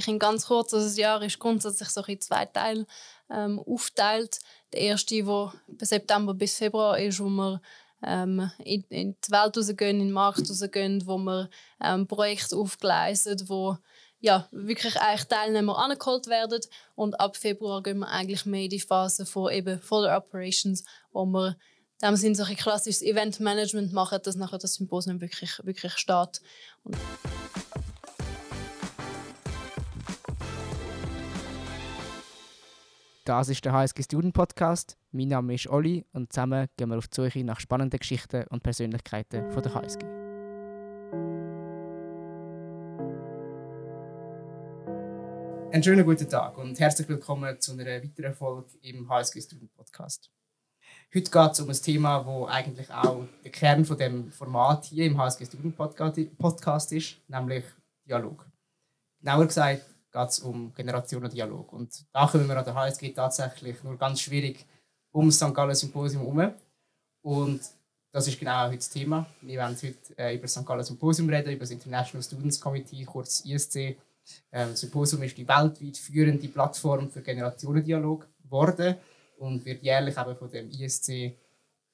wirklich in ganz kurz. Also das Jahr ist grundsätzlich so in zwei Teile ähm, aufteilt. Der erste, der von September bis Februar ist, wo wir ähm, in, in, die Welt rausgehen, in den Markt rausgehen, wo wir ähm, Projekte aufgleisen, wo ja, wirklich eigentlich Teilnehmer angeholt werden. Und ab Februar gehen wir eigentlich mehr in die Phase von eben Follow Operations, wo wir dem sind ein klassisches Eventmanagement machen, dass nachher das Symposium wirklich, wirklich steht. Und Das ist der HSG Student Podcast. Mein Name ist Olli und zusammen gehen wir auf die Suche nach spannenden Geschichten und Persönlichkeiten von der HSG. Einen schönen guten Tag und herzlich willkommen zu einer weiteren Folge im HSG Student Podcast. Heute geht es um ein Thema, wo eigentlich auch der Kern von dem Format hier im HSG Student Podcast ist, nämlich Dialog. Genauer gesagt geht es um Generationendialog. Und da kommen wir an der HSG tatsächlich nur ganz schwierig um das St. Gallen Symposium herum. Und das ist genau heute das Thema. Wir werden heute äh, über das St. Gallen Symposium reden, über das International Students Committee, kurz ISC. Ähm, das Symposium ist die weltweit führende Plattform für Generationendialog geworden und wird jährlich eben von dem ISC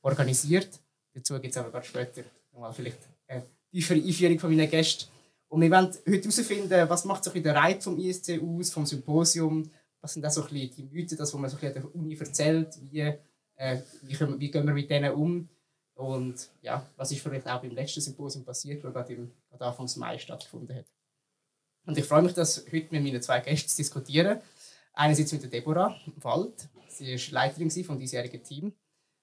organisiert. Dazu gibt es aber später nochmal vielleicht eine tiefere Einführung von meinen Gästen. Und wir wollen heute herausfinden, was macht so der Reiz vom ISC aus, vom Symposium, was sind da so die Mythen, das, was man so an der Uni erzählt, wie, äh, wie, können, wie gehen wir mit denen um und ja, was ist vielleicht auch beim letzten Symposium passiert, wo gerade, im, gerade Anfang Mai stattgefunden hat. Und ich freue mich, das heute mit meinen zwei Gästen zu diskutieren. Einerseits mit der Deborah Wald. Sie war Leiterin vom diesjährigen Team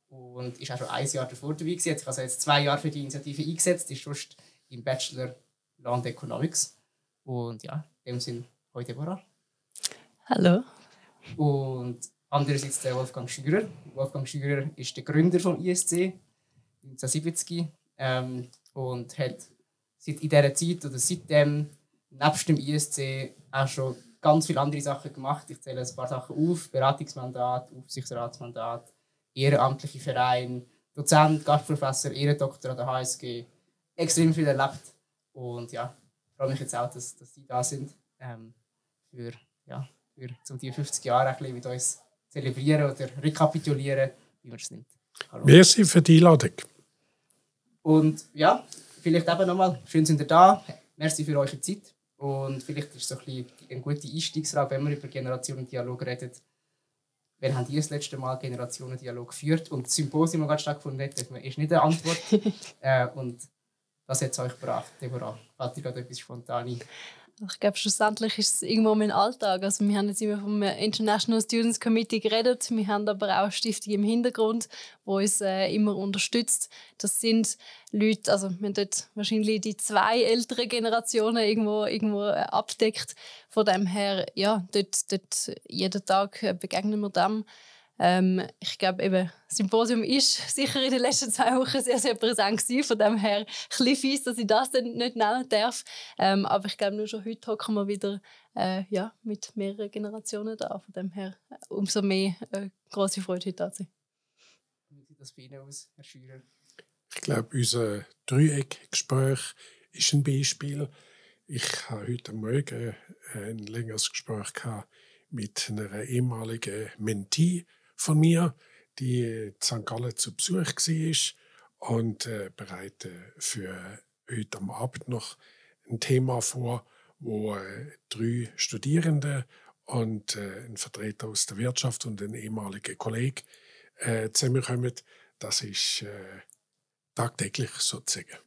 und ist auch schon ein Jahr davor dabei. Sie hat sich also jetzt zwei Jahre für die Initiative eingesetzt, ist sonst im Bachelor Land Economics. Und ja, in dem Sinne, heute Deborah. Hallo. Und andererseits der Wolfgang Schürer. Wolfgang Schürer ist der Gründer vom ISC 1970 ähm, und hat seit in dieser Zeit oder seitdem nebst dem ISC auch schon ganz viele andere Sachen gemacht. Ich zähle ein paar Sachen auf: Beratungsmandat, Aufsichtsratsmandat, ehrenamtliche Verein, Dozent, Gastprofessor, Ehrendoktor an der HSG. Extrem viel erlebt und ja, ich freue mich jetzt auch, dass, dass Sie da sind, ähm, für, ja, für zum die 50 Jahre ein bisschen mit uns zelebrieren oder rekapitulieren, wie man es nimmt. Hallo. Merci für die Einladung. Und ja, vielleicht eben nochmal, schön sind ihr da. Merci für eure Zeit. Und vielleicht ist es so ein bisschen eine gute Einstiegsfrage, wenn wir über Generationendialog reden. Wann haben die das letzte Mal Generationendialog geführt? Und das Symposium, das gerade stattgefunden hat, ist nicht eine Antwort. äh, und was hat es euch gebracht, Deborah? Fällt dir gerade etwas spontan ein? Ich glaube, schlussendlich ist es irgendwo mein Alltag. Also wir haben jetzt immer vom International Students Committee geredet. Wir haben aber auch Stiftung im Hintergrund, die uns äh, immer unterstützt. Das sind Leute, also wir haben dort wahrscheinlich die zwei älteren Generationen irgendwo, irgendwo äh, abdeckt. Von dem her, ja, dort, dort jeden Tag äh, begegnen wir dem. Ähm, ich glaube, eben, das Symposium ist sicher in den letzten zwei Wochen sehr, sehr präsent gewesen. Von dem her ein fies, dass ich das dann nicht nennen darf. Ähm, aber ich glaube, nur schon heute hocken wir wieder äh, ja, mit mehreren Generationen da. Von dem her äh, umso mehr äh, große Freude heute da zu sein. Wie sieht das bei Ihnen aus, Herr Schürer? Ich glaube, unser Dreieckgespräch ist ein Beispiel. Ich habe heute Morgen ein längeres Gespräch mit einer ehemaligen Mentee von mir, die in St. Gallen zu Besuch war und äh, bereite für heute am Abend noch ein Thema vor, wo äh, drei Studierende und äh, ein Vertreter aus der Wirtschaft und ein ehemaliger Kollege äh, zusammenkommen. Das ist äh, tagtäglich sozusagen.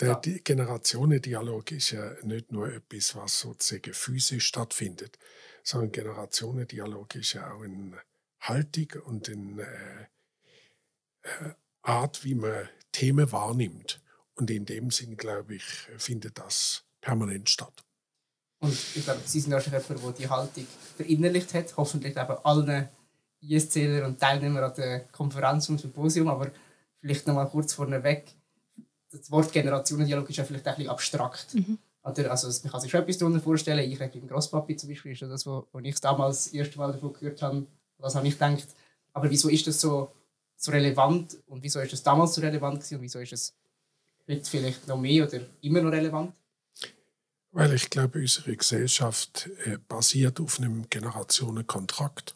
Der ja. Generationendialog ist ja nicht nur etwas, was sozusagen physisch stattfindet, sondern Generationendialog ist ja auch eine Haltung und eine äh, äh, Art, wie man Themen wahrnimmt. Und in dem Sinn, glaube ich, findet das permanent statt. Und ich glaube, Sie sind auch jemand, der die Haltung verinnerlicht hat, hoffentlich eben allen ISCler und Teilnehmern an der Konferenz und Symposium, aber vielleicht noch mal kurz vorneweg, das Wort Generationendialog ist ja vielleicht ein bisschen abstrakt. Mhm. Also man kann sich schon etwas darunter vorstellen. Ich beim Grosspapi zum Beispiel ist das, wo, wo ich damals das erste Mal davon gehört habe. Was habe ich gedacht? Aber wieso ist das so, so relevant und wieso ist das damals so relevant gewesen und wieso ist es heute vielleicht noch mehr oder immer noch relevant? Weil ich glaube, unsere Gesellschaft äh, basiert auf einem Generationenkontrakt.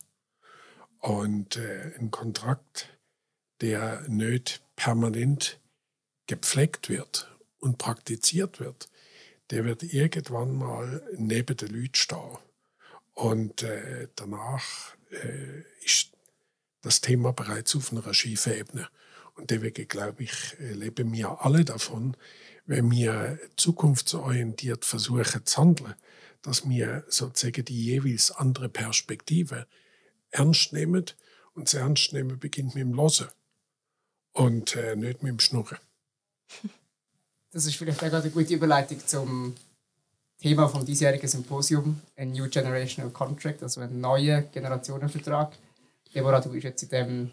Und äh, ein Kontrakt, der nicht permanent gepflegt wird und praktiziert wird, der wird irgendwann mal neben den Leuten stehen. Und äh, danach äh, ist das Thema bereits auf einer schiefen Ebene. Und deswegen glaube ich, äh, leben wir alle davon, wenn wir zukunftsorientiert versuchen zu handeln, dass wir sozusagen die jeweils andere Perspektive ernst nehmen. Und das Ernst nehmen beginnt mit dem Losen und äh, nicht mit dem Schnurren. Das ist vielleicht eine gute Überleitung zum Thema vom diesjährigen Symposium, ein New Generational Contract, also ein neuer Generationenvertrag. Deborah, du bist jetzt in dem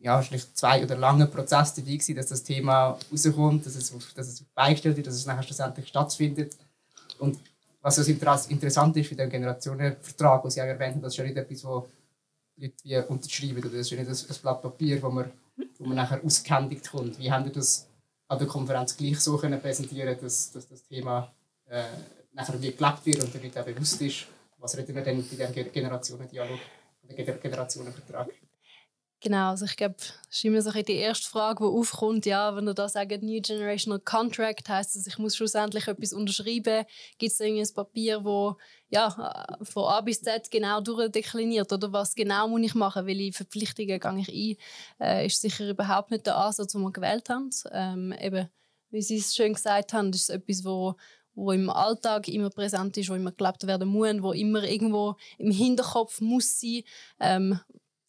ja, wahrscheinlich zwei oder langen Prozess dabei gewesen, dass das Thema rauskommt, dass es, dass es beigestellt wird, dass es nachher schlussendlich stattfindet. Und was so interessant ist für den Generationenvertrag, was Sie auch erwähnt haben, das ist ja nicht etwas, wo Leute wie unterschreiben, oder das ist ja nicht ein, Blatt Papier, wo man, wo man nachher ausgehändigt kommt. Wie haben Sie das an der Konferenz gleich so können präsentieren dass, dass das Thema äh, nachher wie gelebt wird und damit auch bewusst ist, was reden wir denn bei diesem Generationendialog, oder Generationenvertrag? Genau, also ich glaube, das ist immer so die erste Frage, die aufkommt, ja, wenn du da sagt, New Generational Contract, heißt das, ich muss schlussendlich etwas unterschreiben, gibt es ein Papier, wo ja, von A bis Z genau durchdekliniert oder was genau muss ich machen, welche Verpflichtungen gehe ich ein, äh, ist sicher überhaupt nicht der Ansatz, den wir gewählt haben. Ähm, eben, wie Sie es schön gesagt haben, ist es etwas, wo wo im Alltag immer präsent ist, wo immer gelebt werden muss, wo immer irgendwo im Hinterkopf muss sein, ähm,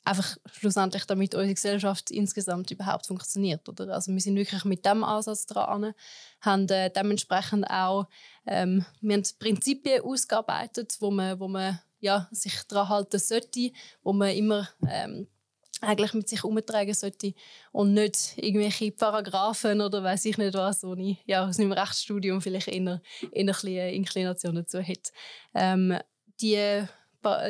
einfach schlussendlich, damit unsere Gesellschaft insgesamt überhaupt funktioniert. Oder? Also wir sind wirklich mit dem Ansatz dran, haben äh, dementsprechend auch ähm, wir haben Prinzipien ausgearbeitet, wo man, wo man ja, sich daran halten sollte, wo man immer ähm, eigentlich mit sich umtragen sollte und nicht irgendwelche Paragraphen oder weiß ich nicht was, wo ich ja, aus meinem Rechtsstudium vielleicht eher, eher ein bisschen Inklination dazu hätte. Ähm, die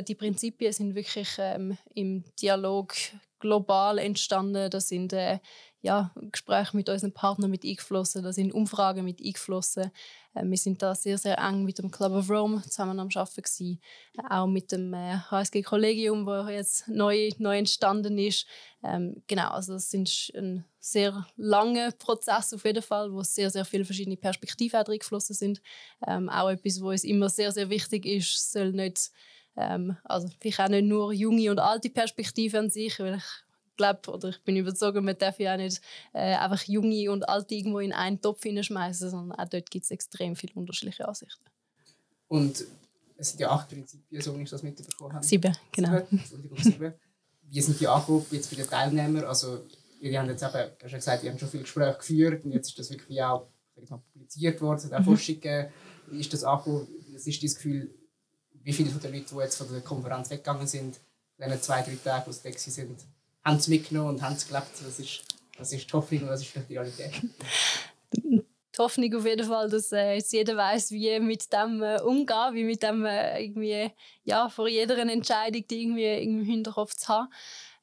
die Prinzipien sind wirklich ähm, im Dialog global entstanden. Das sind äh, ja, Gespräche mit unseren Partnern mit eingeflossen, da sind Umfragen mit eingeflossen. Äh, wir sind da sehr, sehr eng mit dem Club of Rome zusammen am Arbeiten gewesen. Äh, auch mit dem äh, HSG-Kollegium, das jetzt neu, neu entstanden ist. Ähm, genau, also das ist ein sehr langer Prozess auf jeden Fall, wo sehr, sehr viele verschiedene Perspektiven reingeflossen sind. Ähm, auch etwas, was uns immer sehr, sehr wichtig ist, soll nicht ähm, also vielleicht auch nicht nur junge und alte Perspektiven an sich, weil ich glaube oder ich bin überzeugt, man darf ja auch nicht äh, einfach junge und alte irgendwo in einen Topf hineinschmeißen, sondern auch dort gibt es extrem viele unterschiedliche Ansichten. Und es sind ja acht Prinzipien, so wie ich das mitbekommen habe. Sieben, genau. Sieben, sieben. Wie sind die angekommen jetzt bei den Teilnehmern? Also, ihr habt jetzt eben, hast ja gesagt, ihr habt schon viele Gespräche geführt und jetzt ist das wirklich auch mal, publiziert worden, es hat auch mhm. Forschung gegeben. Wie ist das angekommen? Was ist das Gefühl, wie viele von den Leuten, die jetzt von der Konferenz weggegangen sind, in den zwei, drei Tagen, wo sie weg sind, haben es mitgenommen und haben es gelebt. Das ist, das ist die Hoffnung und das ist die Realität. Die Hoffnung auf jeden Fall, dass äh, jetzt jeder weiß, wie mit dem äh, umgehen, wie mit dem äh, irgendwie ja vor jeder Entscheidung die irgendwie, im Hinterkopf zu haben.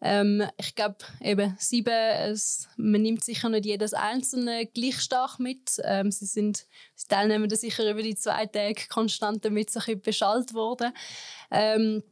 Ähm, ich glaube, eben sieben, es, man nimmt sicher nicht jedes einzelne gleich stark mit. Ähm, sie sind die Teilnehmer sicher über die zwei Tage konstant damit sich beschallt worden. Ähm,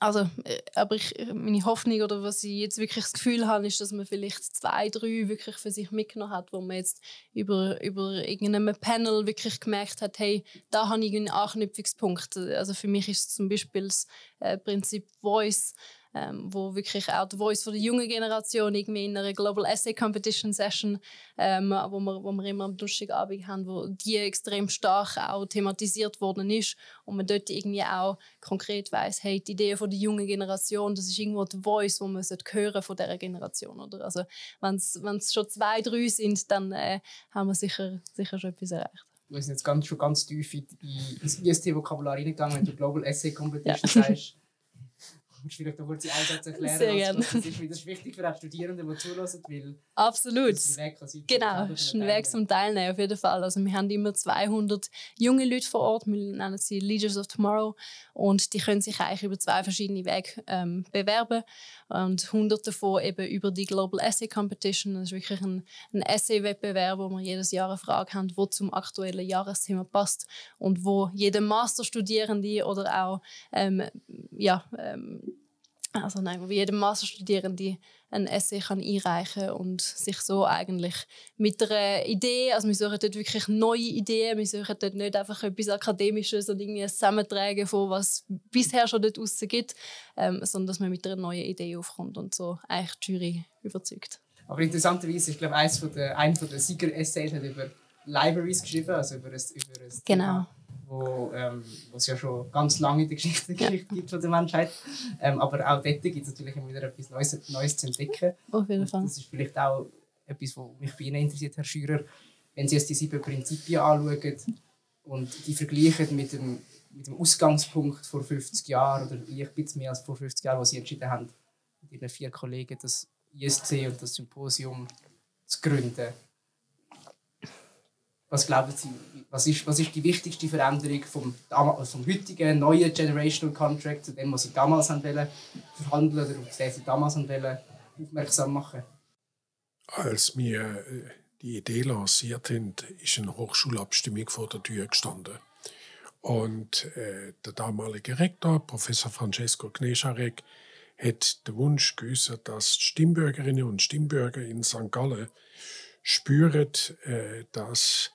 also, äh, aber ich, meine Hoffnung oder was ich jetzt wirklich das Gefühl habe, ist, dass man vielleicht zwei, drei wirklich für sich mitgenommen hat, wo man jetzt über, über irgendeinem Panel wirklich gemerkt hat, hey, da habe ich einen Anknüpfungspunkt. Also für mich ist zum Beispiel das äh, Prinzip Voice ähm, wo wirklich auch die Voice von der jungen Generation irgendwie in einer Global Essay Competition Session, ähm, wo, wir, wo wir immer am Donnerstagabend haben, wo die extrem stark auch thematisiert worden ist und man dort irgendwie auch konkret weiß, hey, die Idee von der jungen Generation, das ist irgendwo die Voice, wo man hören von dieser Generation, oder? Also wenn es schon zwei, drei sind, dann äh, haben wir sicher, sicher schon etwas erreicht wir sind jetzt ganz, schon ganz tief in, ins IST-Vokabular reingegangen, wenn du Global Essay Competition ja. sagst. Kannst du vielleicht noch kurz die Einsatz erklären? Sehr gerne. Das ist, das ist wichtig für die Studierenden, die zulassen, weil Absolut. das ist ein Weg, sein, Genau, es ist ein. Weg zum Teilnehmen auf jeden Fall. Also wir haben immer 200 junge Leute vor Ort, wir nennen sie Leaders of Tomorrow und die können sich eigentlich über zwei verschiedene Wege ähm, bewerben und 100 davon eben über die Global Essay Competition. Das ist wirklich ein, ein Essay-Wettbewerb, wo wir jedes Jahr eine Frage haben, die zum aktuellen Jahresthema passt und wo jeder Masterstudierende oder auch ähm, ja, ähm, also nein, wo jeder Masterstudierende ein Essay kann einreichen und sich so eigentlich mit einer Idee, also wir suchen dort wirklich neue Ideen, wir suchen dort nicht einfach etwas Akademisches und irgendwie ein Zusammentragen von was bisher schon dort draussen gibt, ähm, sondern dass man mit einer neuen Idee aufkommt und so eigentlich die Jury überzeugt. Aber interessanterweise ist, glaube ich, eins von der, einer von der Sieger-Essays hat über Libraries geschrieben, also über ein, über ein Genau. Thema, wo ähm, es ja schon ganz lange in der Geschichte, Geschichte gibt von der Menschheit. Ähm, aber auch dort gibt es natürlich immer wieder etwas Neues, Neues zu entdecken. Auf jeden Fall. Das ist vielleicht auch etwas, was mich bei Ihnen interessiert, Herr Schürer. Wenn Sie jetzt die sieben Prinzipien anschauen und die vergleichen mit dem, mit dem Ausgangspunkt vor 50 Jahren oder ein bisschen mehr als vor 50 Jahren, wo Sie entschieden haben, mit Ihren vier Kollegen das ISC und das Symposium zu gründen. Was glauben Sie, was ist, was ist die wichtigste Veränderung vom, dama- vom heutigen neuen Generational Contract zu dem, was Sie damals haben wollen, verhandeln oder auf den Sie damals wollen, aufmerksam machen? Als wir äh, die Idee lanciert haben, ist eine Hochschulabstimmung vor der Tür gestanden. Und äh, der damalige Rektor, Professor Francesco Gnescharek, hat den Wunsch geäußert, dass die Stimmbürgerinnen und Stimmbürger in St. Gallen spüren, äh, dass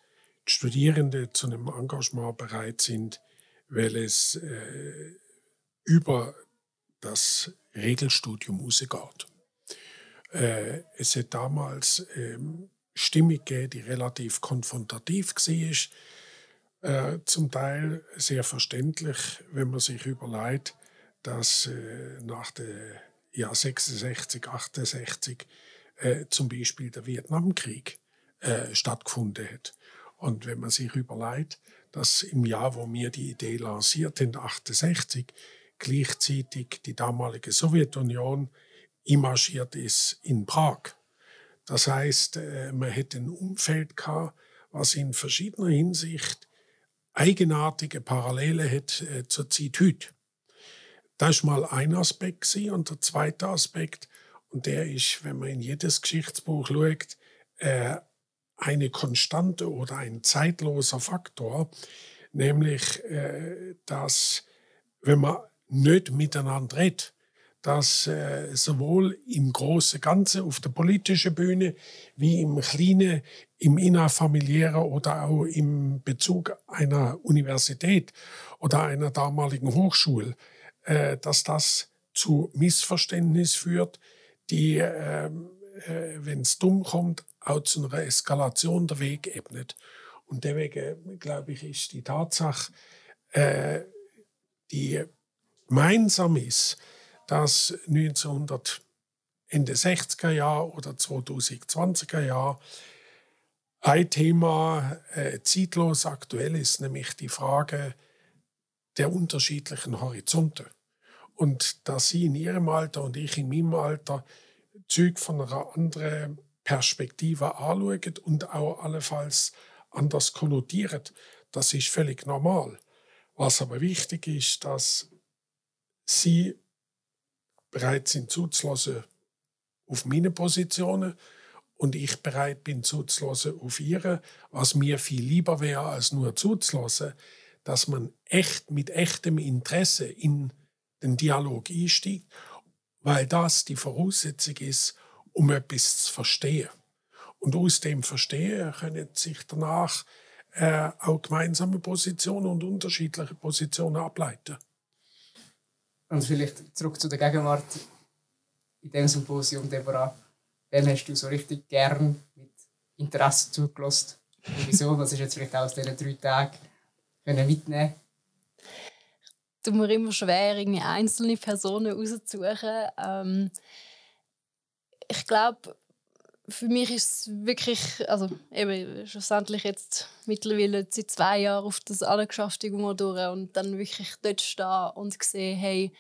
die Studierenden zu einem Engagement bereit sind, weil es äh, über das Regelstudium rausgeht. Äh, es hat damals ähm, Stimmung gegeben, die relativ konfrontativ war. Äh, zum Teil sehr verständlich, wenn man sich überlegt, dass äh, nach der Jahr 66, 68 äh, zum Beispiel der Vietnamkrieg äh, stattgefunden hat. Und wenn man sich überlegt, dass im Jahr, wo wir die Idee lanciert haben, 68, gleichzeitig die damalige Sowjetunion immarschiert ist in Prag. Das heißt, äh, man hätte ein Umfeld gehabt, was in verschiedener Hinsicht eigenartige Parallele hat äh, zur Zeit heute. Das ist mal ein Aspekt und der zweite Aspekt, und der ist, wenn man in jedes Geschichtsbuch schaut, äh, eine Konstante oder ein zeitloser Faktor, nämlich, äh, dass wenn man nicht miteinander redet, dass äh, sowohl im großen Ganzen auf der politischen Bühne wie im kleinen, im innerfamiliären oder auch im Bezug einer Universität oder einer damaligen Hochschule, äh, dass das zu Missverständnis führt, die, äh, äh, wenn es dumm kommt, auch zu einer Eskalation der Weg ebnet. Und deswegen, glaube ich, ist die Tatsache, äh, die gemeinsam ist, dass 1900 Ende 60er Jahre oder 2020er Jahre ein Thema äh, zeitlos aktuell ist, nämlich die Frage der unterschiedlichen Horizonte. Und dass Sie in Ihrem Alter und ich in meinem Alter Züg von einer anderen Perspektive anschauen und auch allenfalls anders konnotieren, das ist völlig normal. Was aber wichtig ist, dass Sie bereit sind zuzulassen auf meine Positionen und ich bereit bin zuzulassen auf ihre, was mir viel lieber wäre, als nur zuzulassen, dass man echt mit echtem Interesse in den Dialog einsteigt, weil das die Voraussetzung ist, um etwas zu verstehen. Und aus dem Verstehen können sich danach äh, auch gemeinsame Positionen und unterschiedliche Positionen ableiten. Und vielleicht zurück zu der Gegenwart in diesem Symposium, Deborah. Wem hast du so richtig gern mit Interesse zugelassen? Und wieso? Was ist jetzt vielleicht auch aus diesen drei Tagen können mitnehmen tut mir immer schwer, irgendwie einzelne Personen rauszusuchen. Ähm, ich glaube, für mich ist es wirklich, also eben schlussendlich jetzt mittlerweile seit zwei Jahren auf das alle geschafft irgendwo durch und dann wirklich dort stehen und sehen, hey,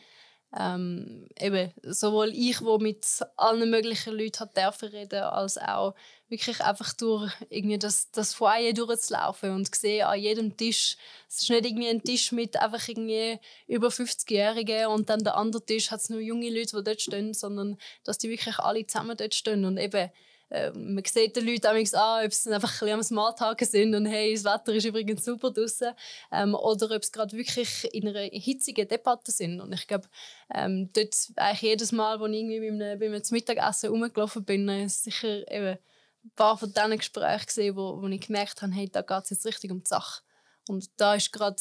ähm, eben, sowohl ich, wo mit allen möglichen Leuten hat dürfen reden, als auch wirklich einfach durch irgendwie das, das Foyer durchzulaufen und sehen an jedem Tisch, es ist nicht irgendwie ein Tisch mit einfach irgendwie über 50-Jährigen und dann der andere Tisch hat es nur junge Leute, die dort stehen, sondern dass die wirklich alle zusammen dort stehen. Und eben äh, man sieht den Leuten an, ob sie einfach ein am Smalltalken sind und hey, das Wetter ist übrigens super draußen ähm, oder ob sie gerade wirklich in einer hitzigen Debatte sind. Und ich glaube, ähm, dort eigentlich jedes Mal, wo ich irgendwie beim, einem, beim Mittagessen rumgelaufen bin, ist sicher eben ein paar von diesen Gesprächen gesehen, wo, wo ich gemerkt habe, hey, da geht es jetzt richtig um die Sache. Und da ist gerade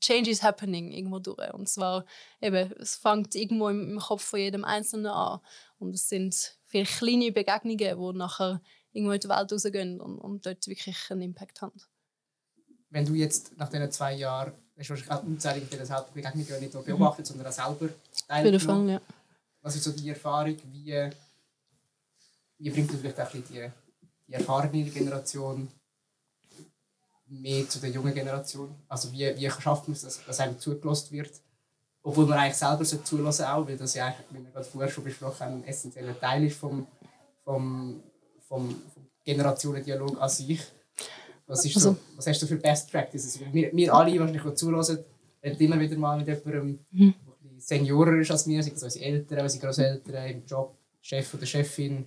Change is happening irgendwo durch. Und zwar eben, es fängt irgendwo im Kopf von jedem Einzelnen an. Und es sind viele kleine Begegnungen, die nachher irgendwo in die Welt rausgehen und, und dort wirklich einen Impact haben. Wenn du jetzt nach diesen zwei Jahren, hast du wahrscheinlich auch unzählige dieser Begegnungen nicht nur beobachtet, mhm. sondern auch selber teilgenommen. Ja. Was ist so die Erfahrung, wie, wie bringt du vielleicht auch die, die der Generation mehr zu der jungen Generation? Also wie, wie schafft man es, dass, dass einem zugelassen wird? Obwohl man eigentlich selber so zulassen auch, weil das ja eigentlich, wie wir gerade vorher schon besprochen haben, ein essentieller Teil ist vom, vom, vom, vom Generationendialog an sich. Was, ist so, also was hast du für Best Practices? Wir, wir alle, wahrscheinlich, die zulassen, reden immer wieder mal mit jemandem, mhm. der Seniorer ist als wir, sei es unsere Eltern, unsere Großeltern, im Job, Chef oder Chefin,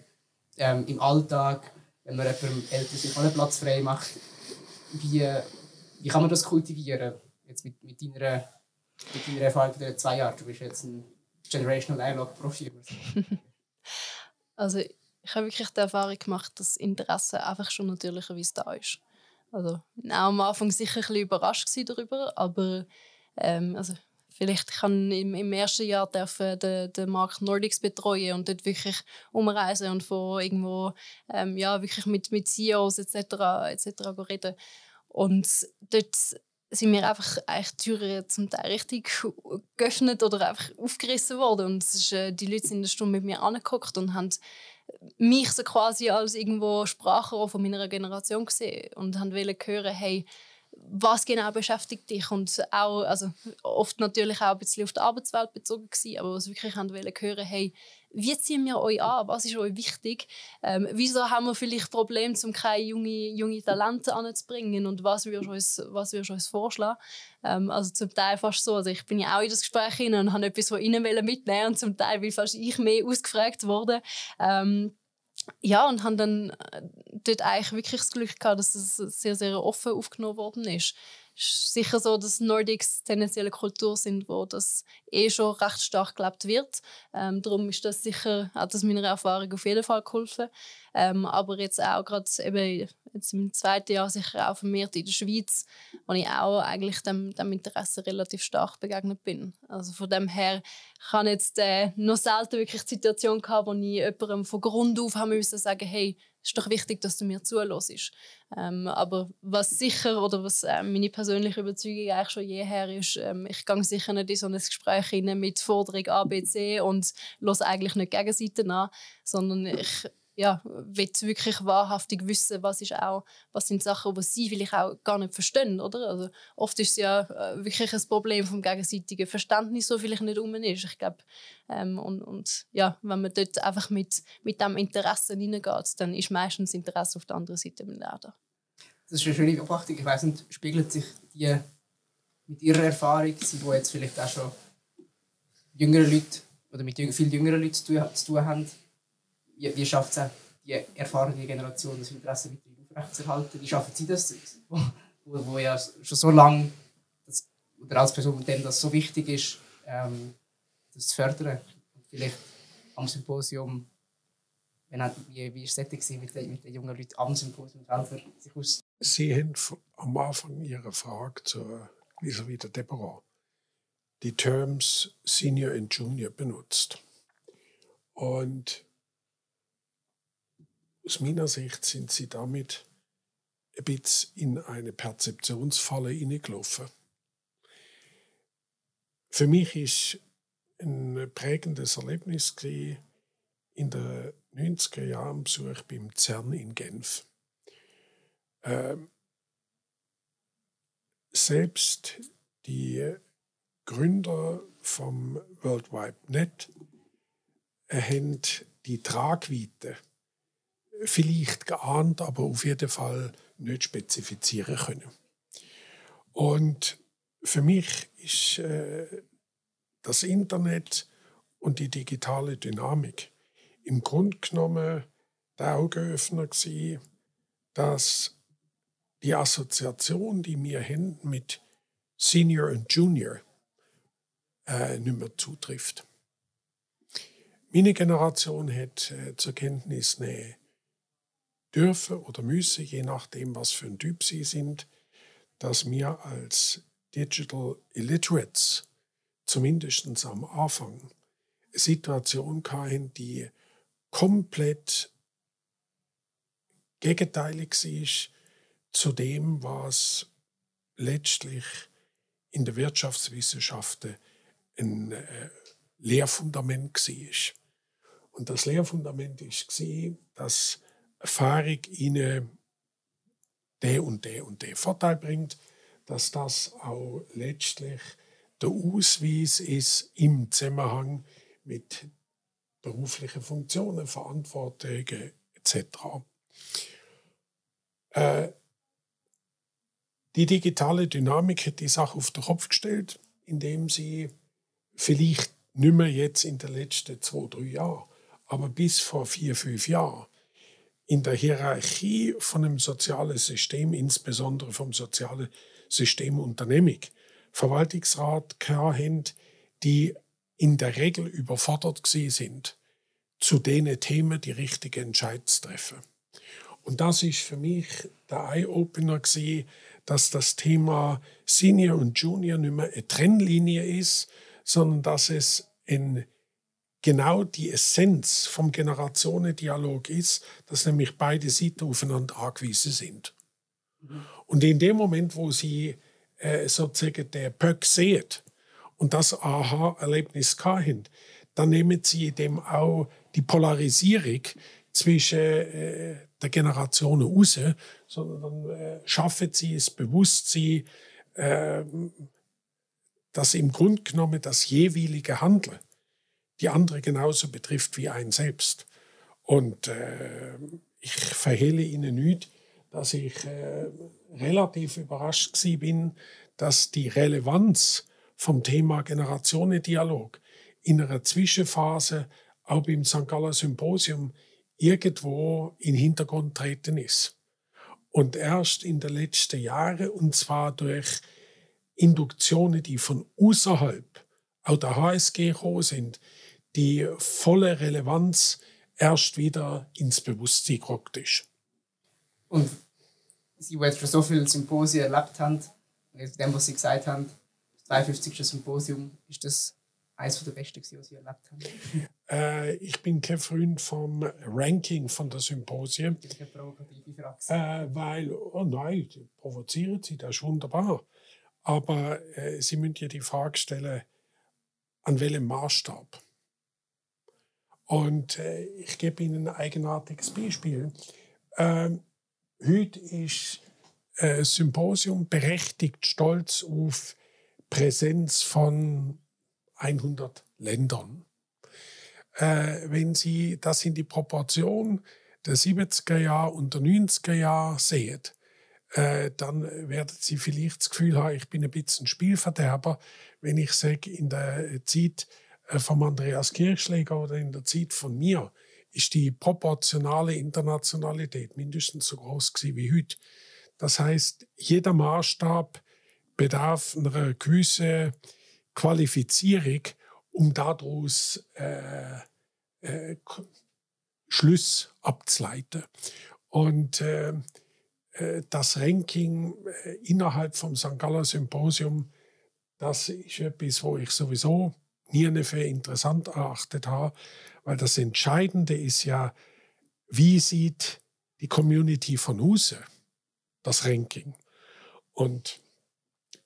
ähm, im Alltag, wenn man jemandem älter sich einen Platz frei macht. Wie, wie kann man das kultivieren? Jetzt mit, mit deiner mit deiner Erfahrung der zwei Jahre? Du bist jetzt ein Generational Dialogue Profi. also ich habe wirklich die Erfahrung gemacht, dass Interesse einfach schon natürlicherweise da ist. Also auch am Anfang sicher ein bisschen überrascht darüber, aber ähm, also vielleicht kann im, im ersten Jahr dürfen den, den Markt Nordics betreuen und dort wirklich umreisen und von irgendwo ähm, ja wirklich mit, mit CEOs etc. etc. reden und dort sind mir einfach eigentlich Türen zum Teil richtig geöffnet oder einfach aufgerissen worden. Und ist, äh, die Leute sind eine Stunde mit mir angeguckt und haben mich so quasi als irgendwo Sprachrohr von meiner Generation gesehen und haben wollen hören, hey, was genau beschäftigt dich und auch, also oft natürlich auch ein bisschen auf die Arbeitswelt bezogen gewesen, aber was wirklich haben wollen hören, hey, wie ziehen wir euch an? Was ist euch wichtig? Ähm, wieso haben wir vielleicht Probleme, um keine junge, junge Talente anzubringen? Und was würdest du uns, was würdest du uns vorschlagen? Ähm, also zum Teil fast so. Also ich bin ja auch in das Gespräch hinein und habe etwas von ihnen mitnehmen und zum Teil bin fast ich mehr ausgefragt worden. Ähm, ja, und haben dann äh, dort eigentlich wirklich das Glück gehabt, dass es sehr, sehr offen aufgenommen worden ist ist sicher so, dass Nordics tendenziell eine Kultur sind, wo das eh schon recht stark gelebt wird. Ähm, darum ist das sicher, hat das meiner Erfahrung auf jeden Fall geholfen. Ähm, aber jetzt auch gerade jetzt im zweiten Jahr sicher auch vermehrt in der Schweiz, wo ich auch eigentlich dem, dem Interesse relativ stark begegnet bin. Also von dem her kann jetzt äh, noch selten wirklich die Situation gehabt, wo ich jemandem von Grund auf haben müssen sagen, hey, ist doch wichtig, dass du mir zuhörst. Ähm, aber was sicher oder was äh, meine persönliche Überzeugung eigentlich schon jeher ist, ähm, ich gehe sicher nicht in so ein Gespräch mit Forderung A, B, C und los eigentlich nicht Gegenseiten an, sondern ich ja, will wirklich wahrhaftig wissen, was ist auch, was sind Sachen, die sie vielleicht auch gar nicht verstehen, oder? Also oft ist es ja äh, wirklich ein Problem vom gegenseitigen Verständnis, so vielleicht nicht um ist. Ich glaube, ähm, und, und ja, wenn man dort einfach mit, mit dem Interesse hineingeht, dann ist meistens Interesse auf der anderen Seite im Laden. Das ist eine schöne Beobachtung. Ich weiß nicht, spiegelt sich die mit ihrer Erfahrung, sie die jetzt vielleicht auch schon jüngere Leute oder mit viel jüngeren Leuten zu tun haben, wie, wie schafft es die erfahrene Generation, das Interesse weiterhin aufrechtzuerhalten? Wie schaffen sie das, wo, wo, ja schon so lange, das, oder als Person, dem das so wichtig ist, ähm, das zu fördern? Und vielleicht am Symposium, wenn, wie, wie ist es mit den, mit den jungen Leuten am Symposium selber sich aus? Sie haben am Anfang Ihrer Frage zur vis-à-vis der Deborah die Terms Senior und Junior benutzt. Und aus meiner Sicht sind sie damit ein bisschen in eine Perzeptionsfalle hineingelaufen. Für mich ist ein prägendes Erlebnis in den 90er Jahren Besuch beim CERN in Genf. Ähm, selbst die Gründer vom World Wide Net haben die Tragweite vielleicht geahnt, aber auf jeden Fall nicht spezifizieren können. Und für mich ist äh, das Internet und die digitale Dynamik im Grunde genommen der Augenöffner gewesen, dass die Assoziation, die wir haben mit Senior und Junior, äh, nicht mehr zutrifft. Meine Generation hat äh, zur Kenntnis nehmen dürfen oder müssen, je nachdem, was für ein Typ sie sind, dass wir als Digital Illiterates zumindest am Anfang eine Situation hatten, die komplett gegenteilig ist zu dem, was letztlich in der Wirtschaftswissenschaften ein äh, Lehrfundament war. Und das Lehrfundament war, dass Erfahrung ihnen der und der und der Vorteil bringt, dass das auch letztlich der Ausweis ist im Zusammenhang mit beruflichen Funktionen, Verantwortungen etc. Äh, die digitale Dynamik hat die Sache auf den Kopf gestellt, indem sie vielleicht nicht mehr jetzt in den letzten zwei, drei Jahren, aber bis vor vier, fünf Jahren in der Hierarchie von einem sozialen System, insbesondere vom sozialen System Unternehmung, Verwaltungsrat haben, die in der Regel überfordert sind, zu den Themen die richtige Entscheidung zu treffen. Und das ist für mich der Eye-Opener dass das Thema Senior und Junior nicht mehr eine Trennlinie ist, sondern dass es in genau die Essenz vom Generationendialog ist, dass nämlich beide Seiten aufeinander angewiesen sind. Mhm. Und in dem Moment, wo sie äh, sozusagen der Pöck sehen und das Aha-Erlebnis haben, dann nehmen sie dem auch die Polarisierung zwischen äh, der Generationen raus, sondern dann äh, schaffen sie es Bewusstsein, äh, dass im Grunde genommen das jeweilige Handeln die andere genauso betrifft wie ein selbst. Und äh, ich verhehle Ihnen nicht, dass ich äh, relativ überrascht bin, dass die Relevanz vom Thema Generationendialog in einer Zwischenphase auch beim St. Galler Symposium irgendwo in den Hintergrund treten ist. Und erst in den letzten Jahren, und zwar durch Induktionen, die von außerhalb, auch der HSG gekommen sind, die volle Relevanz erst wieder ins Bewusstsein gerückt ist. Und Sie, die jetzt schon so viele Symposien erlebt haben, mit dem, was Sie gesagt haben, das 53. Symposium, ist das eines der besten, was Sie erlebt haben? Äh, ich bin kein Freund vom Ranking von der Symposien. Das ist eine provokative Frage. Äh, weil, oh nein, provozieren Sie, das ist wunderbar. Aber äh, Sie müssen ja die Frage stellen, an welchem Maßstab? Und äh, ich gebe Ihnen ein eigenartiges Beispiel. Ähm, heute ist äh, Symposium berechtigt stolz auf Präsenz von 100 Ländern. Äh, wenn Sie das in die Proportion der 70er Jahre und der 90er Jahre sehen, äh, dann werden Sie vielleicht das Gefühl haben, ich bin ein bisschen Spielverderber, wenn ich sage, in der Zeit vom Andreas Kirchschläger oder in der Zeit von mir ist die proportionale Internationalität mindestens so groß wie heute. Das heißt, jeder Maßstab bedarf einer gewissen Qualifizierung, um daraus äh, äh, Schluss abzuleiten. Und äh, äh das Ranking äh, innerhalb vom St. Galler Symposium, das ist etwas, wo ich sowieso nie für interessant erachtet habe, weil das Entscheidende ist ja, wie sieht die Community von außen das Ranking? Und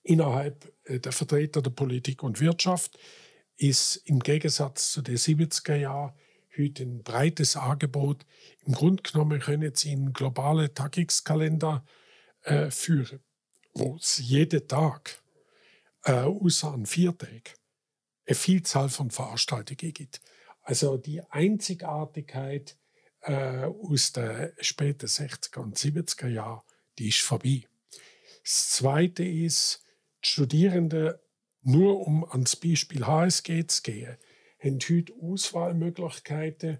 innerhalb äh, der Vertreter der Politik und Wirtschaft ist im Gegensatz zu den 70er Jahren heute ein breites Angebot. Im Grunde genommen können Sie einen globalen Tagungskalender äh, führen, wo es jeden Tag, äh, außer an vier Tagen, eine Vielzahl von Veranstaltungen gibt. Also die Einzigartigkeit äh, aus den späten 60er und 70er Jahren, die ist vorbei. Das Zweite ist, die Studierenden, nur um ans Beispiel HSG zu gehen, haben heute Auswahlmöglichkeiten,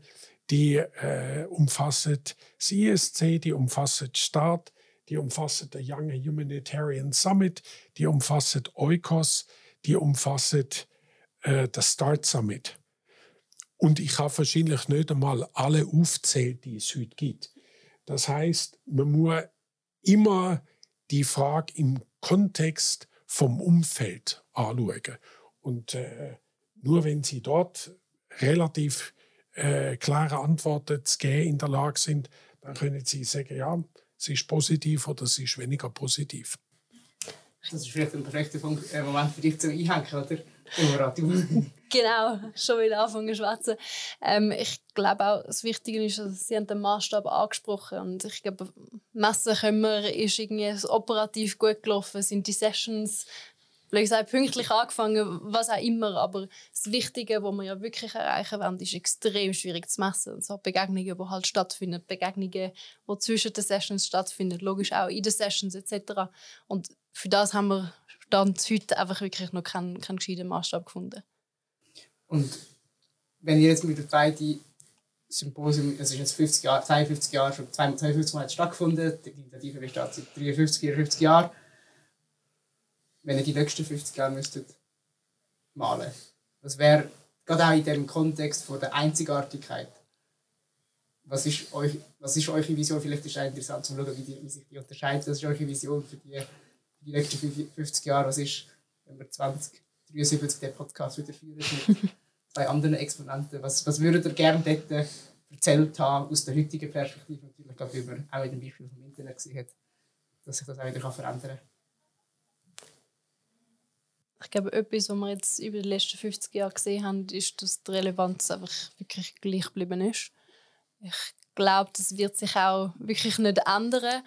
die äh, umfassen das ISC, die umfassen Staat, die umfassen den Young Humanitarian Summit, die umfassen EUCOS, die umfassen äh, das Start Summit. Und ich habe wahrscheinlich nicht einmal alle aufzählt, die es heute gibt. Das heißt, man muss immer die Frage im Kontext vom Umfeld anschauen. Und äh, nur wenn Sie dort relativ äh, klare Antworten zu geben in der Lage sind, dann können Sie sagen, ja, sie ist positiv oder sie ist weniger positiv. Das ist vielleicht ein perfekter äh, Moment für dich zum Einhängen, oder? genau, schon wieder anfangen zu schwätzen. Ähm, ich glaube auch, das Wichtige ist, dass Sie haben den Maßstab angesprochen und ich glaube, messen können wir, ist irgendwie operativ gut gelaufen, sind die Sessions wie gesagt, pünktlich angefangen, was auch immer. Aber das Wichtige, was wir ja wirklich erreichen wollen, ist extrem schwierig zu messen. Und so Begegnungen, die halt stattfinden, Begegnungen, die zwischen den Sessions stattfinden, logisch auch in den Sessions etc. Und für das haben wir Stand heute einfach wirklich noch keinen, keinen gescheiten Maßstab gefunden. Und wenn ihr jetzt mit der zweiten Symposium, es ist jetzt 50 Jahre, 52 Jahre, schon 52 Mal stattgefunden, die Initiative besteht seit 53, 54 Jahren. Wenn ihr die nächsten 50 Jahre müsstet malen, was wäre, gerade auch in dem Kontext von der Einzigartigkeit, was ist, euch, was ist eure Vision? Vielleicht ist es interessant zu schauen, wie, die, wie sich die unterscheidet. Was ist eure Vision für die die nächsten 50 Jahre, was ist, wenn wir 2073 den Podcast wieder führen mit zwei anderen Exponenten, was, was würdet ihr gerne dort erzählt haben, aus der heutigen Perspektive, natürlich, glaube, wie man auch in dem Beispiel vom Internet gesehen hat, dass sich das auch wieder verändern kann? Ich glaube, etwas, was wir jetzt über die letzten 50 Jahre gesehen haben, ist, dass die Relevanz einfach wirklich gleich geblieben ist. Ich glaube, das wird sich auch wirklich nicht ändern.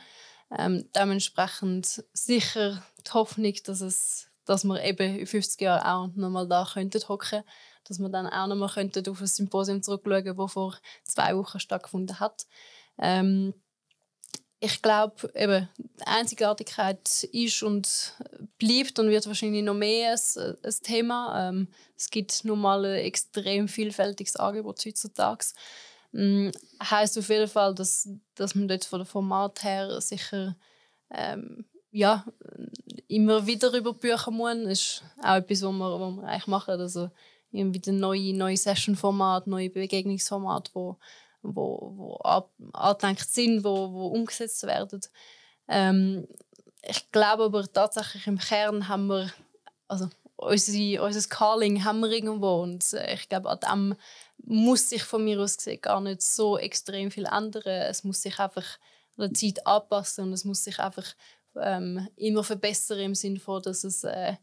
Ähm, dementsprechend sicher die Hoffnung, dass, es, dass wir eben in 50 Jahren auch noch mal da könnten hocken, dass wir dann auch noch mal könnten auf ein Symposium zurückschauen, das vor zwei Wochen stattgefunden hat. Ähm, ich glaube, eben, die Einzigartigkeit ist und bleibt und wird wahrscheinlich noch mehr ein, ein Thema. Ähm, es gibt nun mal ein extrem vielfältiges Angebot heutzutage. Ähm, heißt auf jeden Fall, dass, dass man dort von dem Format her sicher ähm, ja, immer wieder über Bücher muss. Das ist auch etwas, was wir, was wir eigentlich machen. Also irgendwie neue, neue Session-Format, neue Begegnungsformat, wo, wo, wo angedenkt sind, wo, wo umgesetzt werden. Ähm, ich glaube aber tatsächlich im Kern haben wir, also unsere, unser Calling haben wir irgendwo und ich glaube an dem muss sich von mir aus gesehen gar nicht so extrem viel ändern. Es muss sich einfach der Zeit anpassen und es muss sich einfach ähm, immer verbessern im Sinne von, dass es äh,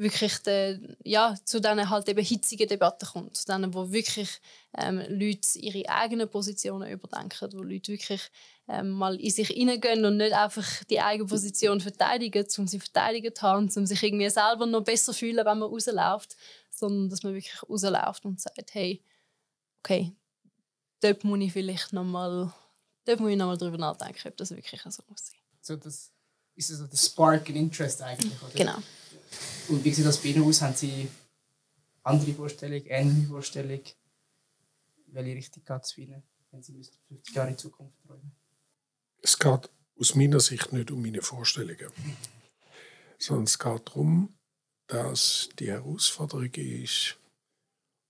wirklich de, ja, zu diesen halt eben hitzigen Debatten kommt, zu denen, wo wirklich ähm, Leute ihre eigenen Positionen überdenken, wo Leute wirklich ähm, mal in sich hineingehen und nicht einfach die eigene Position verteidigen, um sie verteidigen zu haben, um sich irgendwie selber noch besser fühlen, wenn man rausläuft, sondern dass man wirklich rausläuft und sagt, hey, okay, dort muss ich vielleicht nochmal dort muss ich nochmal darüber nachdenken, ob das wirklich so muss sein. So das ist so der Spark and Interest eigentlich, oder? Genau. Und wie sieht das bei Ihnen aus? Haben Sie andere Vorstellungen, ähnliche Vorstellungen? Welche Richtung geht es Ihnen, wenn Sie 50 Jahre in Zukunft träumen? Es geht aus meiner Sicht nicht um meine Vorstellungen, sondern es geht darum, dass die Herausforderung ist,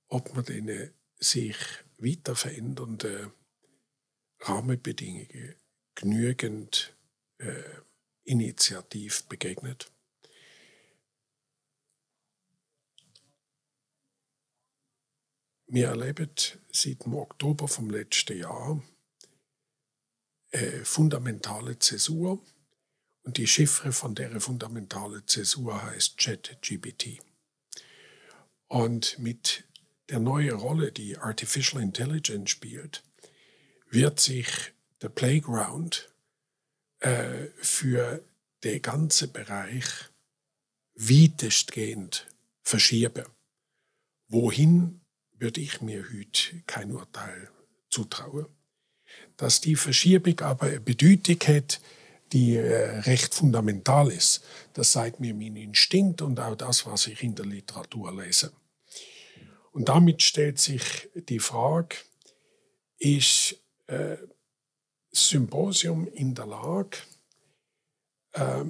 ob man denen sich weiter verändernden Rahmenbedingungen genügend äh, initiativ begegnet. Wir erleben seit dem Oktober vom letzten Jahr eine fundamentale Zäsur und die Chiffre von der fundamentalen Zäsur heißt ChatGPT. Und mit der neue Rolle, die Artificial Intelligence spielt, wird sich der Playground äh, für den ganzen Bereich weitestgehend verschieben. wohin würde ich mir heute kein Urteil zutrauen. Dass die Verschiebung aber eine Bedeutung hat, die äh, recht fundamental ist. Das zeigt mir mein Instinkt und auch das, was ich in der Literatur lese. Und damit stellt sich die Frage, ist äh, Symposium in der Lage, äh,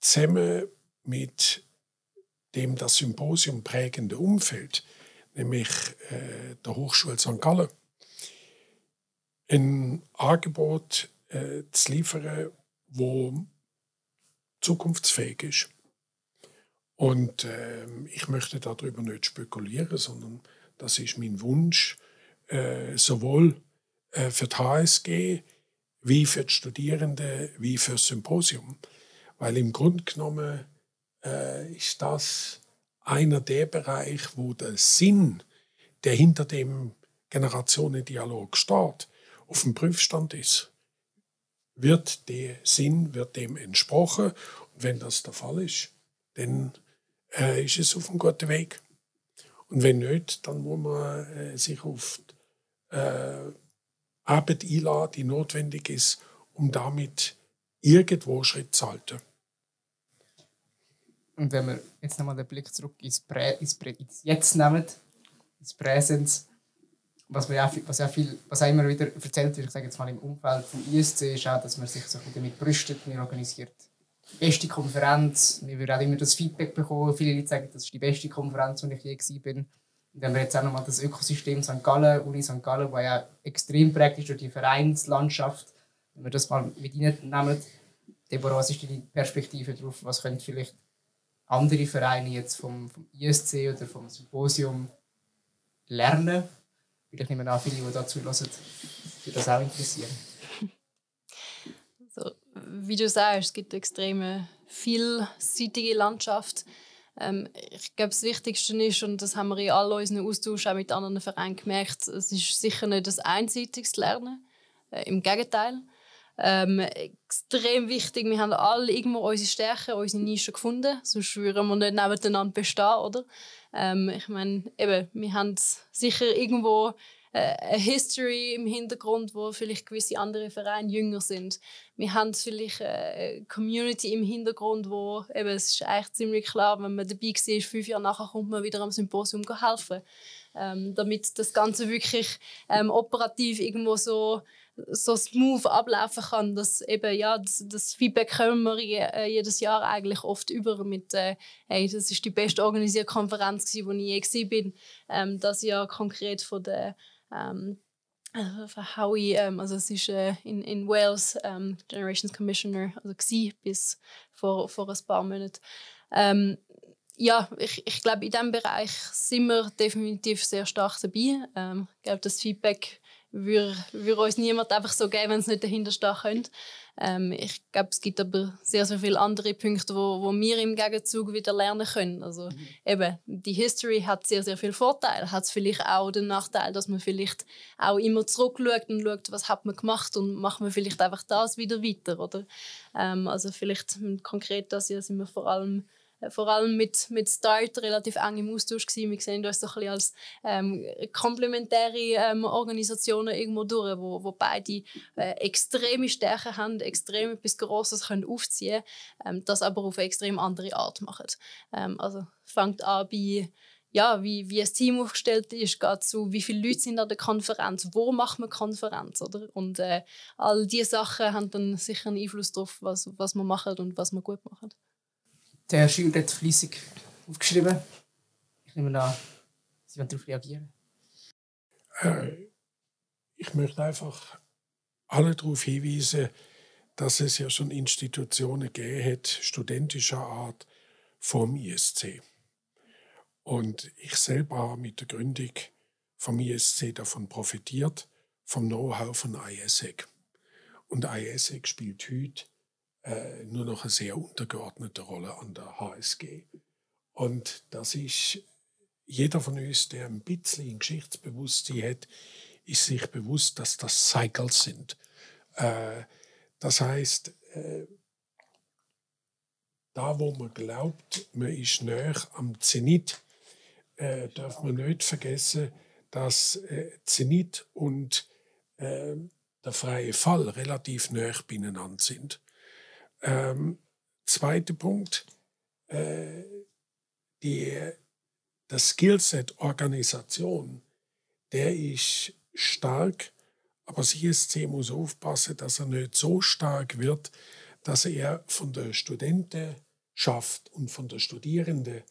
zusammen mit dem das Symposium prägende Umfeld, nämlich äh, der Hochschule St. Gallen, ein Angebot äh, zu liefern, wo zukunftsfähig ist. Und äh, ich möchte darüber nicht spekulieren, sondern das ist mein Wunsch, äh, sowohl äh, für die HSG wie für die Studierenden wie für das Symposium. Weil im Grunde genommen äh, ist das einer der Bereiche, wo der Sinn, der hinter dem Generationendialog steht, auf dem Prüfstand ist. Wird der Sinn, wird dem entsprochen? Und wenn das der Fall ist, dann äh, ist es auf einem guten Weg. Und wenn nicht, dann muss man äh, sich auf äh, Arbeit einladen, die notwendig ist, um damit irgendwo Schritt zu halten. Und wenn wir jetzt nochmal den Blick zurück ins, Prä, ins, Prä, ins Jetzt nehmen, ins Präsens, was, auch, was, auch viel, was auch immer wieder erzählt wird, ich sage jetzt mal im Umfeld vom ISC, ist auch, dass man sich so damit brüstet, wir organisiert beste Konferenz, wir würden auch immer das Feedback bekommen, viele Leute sagen, das ist die beste Konferenz, die ich je war. bin. Und wenn wir jetzt auch nochmal das Ökosystem St. Gallen, Uni St. Gallen, das ja extrem prägt ist durch die Vereinslandschaft, wenn wir das mal mit reinnehmen, Deborah, was ist deine Perspektive darauf, was könnte vielleicht andere Vereine jetzt vom, vom ISC oder vom Symposium lernen? Weil ich nehme an, viele, die dazu hören, die das auch interessieren. Wie du sagst, es gibt eine extrem vielseitige Landschaft. Ähm, ich glaube, das Wichtigste ist, und das haben wir in all unseren Austauschen auch mit anderen Vereinen gemerkt, es ist sicher nicht das einseitiges Lernen. Äh, Im Gegenteil. Ähm, extrem wichtig, wir haben alle irgendwo unsere Stärken, unsere Nische gefunden, sonst würden wir nicht nebeneinander bestehen, oder? Ähm, ich meine, eben, wir haben sicher irgendwo eine History im Hintergrund, wo vielleicht gewisse andere Vereine jünger sind. Wir haben vielleicht eine Community im Hintergrund, wo eben, es ist eigentlich ziemlich klar, wenn man dabei war, fünf Jahre nachher kommt man wieder am Symposium helfen, ähm, damit das Ganze wirklich ähm, operativ irgendwo so so smooth ablaufen kann, dass eben, ja, das, das Feedback kommen wir je, äh, jedes Jahr eigentlich oft über mit, äh, hey, das ist die beste organisierte Konferenz, die ich je bin. Ähm, das Jahr konkret von der ähm, äh, von Howie, ähm, also es ist äh, in, in Wales ähm, Generations Commissioner, also bis vor, vor ein paar Monaten. Ja, ich, ich glaube, in diesem Bereich sind wir definitiv sehr stark dabei. Ähm, ich glaube, das Feedback würde, würde uns niemand einfach so geben, wenn es nicht dahinter stehen könnte. Ähm, ich glaube, es gibt aber sehr, sehr viele andere Punkte, wo, wo wir im Gegenzug wieder lernen können. Also mhm. eben, die History hat sehr, sehr viele Vorteile. Hat vielleicht auch den Nachteil, dass man vielleicht auch immer zurückschaut und schaut, was hat man gemacht und machen wir vielleicht einfach das wieder weiter, oder? Ähm, also vielleicht konkret das Jahr sind wir vor allem vor allem mit, mit Start relativ eng im Austausch gewesen. Wir sehen uns so ein bisschen als ähm, komplementäre ähm, Organisationen irgendwo durch, wo, wo beide äh, extreme Stärken haben, extrem etwas Grosses können aufziehen ähm, das aber auf eine extrem andere Art machen. Ähm, also fängt an bei ja, wie, wie ein Team aufgestellt ist, geht zu, wie viele Leute sind an der Konferenz, wo macht man Konferenz, oder? Und äh, all diese Sachen haben dann sicher einen Einfluss darauf, was, was man macht und was man gut macht. Der Schüler hat fleissig aufgeschrieben. Ich nehme an, Sie wollen darauf reagieren. Äh, ich möchte einfach alle darauf hinweisen, dass es ja schon Institutionen gegeben hat, studentischer Art, vom ISC. Und ich selber habe mit der Gründung vom ISC davon profitiert, vom Know-how von ISEC. Und ISEC spielt heute äh, nur noch eine sehr untergeordnete Rolle an der HSG. Und das ist jeder von uns, der ein bisschen Geschichtsbewusstsein hat, ist sich bewusst, dass das Cycles sind. Äh, das heißt, äh, da wo man glaubt, man ist näher am Zenit, äh, darf man nicht vergessen, dass äh, Zenit und äh, der freie Fall relativ nah beieinander sind. Ähm, zweiter Punkt, äh, die, das Skillset Organisation, der ist stark, aber CSC muss aufpassen, dass er nicht so stark wird, dass er von der Studentenschaft und von der Studierenden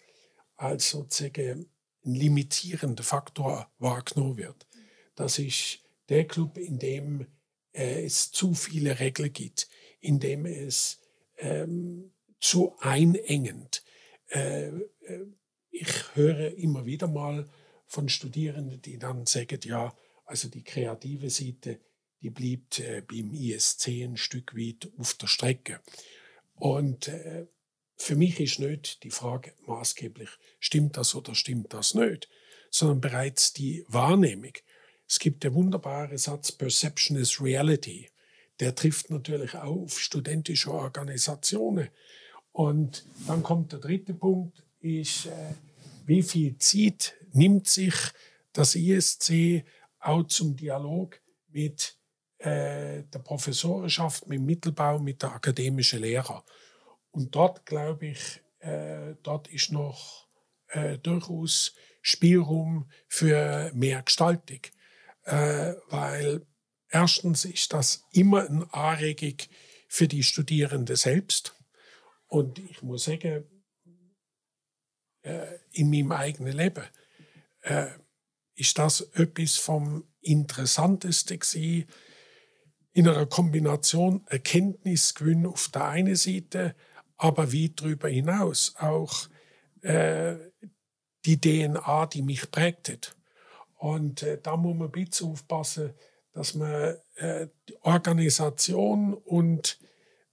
als sozusagen ein limitierender Faktor wahrgenommen wird. Das ist der Club, in dem äh, es zu viele Regeln gibt, in dem es ähm, zu einengend. Äh, äh, ich höre immer wieder mal von Studierenden, die dann sagen, ja, also die kreative Seite, die blieb äh, beim ISC ein Stück weit auf der Strecke. Und äh, für mich ist nicht die Frage maßgeblich, stimmt das oder stimmt das nicht, sondern bereits die Wahrnehmung. Es gibt der wunderbare Satz, Perception is Reality. Der trifft natürlich auch auf studentische Organisationen. Und dann kommt der dritte Punkt, ist, äh, wie viel Zeit nimmt sich das ISC auch zum Dialog mit äh, der Professorenschaft, mit dem Mittelbau, mit der akademischen Lehrer. Und dort glaube ich, äh, dort ist noch durchaus Spielraum für mehr Gestaltung. Weil erstens ist das immer eine Anregung für die Studierenden selbst. Und ich muss sagen, äh, in meinem eigenen Leben äh, ist das etwas vom Interessantesten gewesen, in einer Kombination Erkenntnisgewinn auf der einen Seite, aber weit darüber hinaus auch äh, die DNA, die mich prägt. Und äh, da muss man ein bisschen aufpassen, dass man äh, Organisation und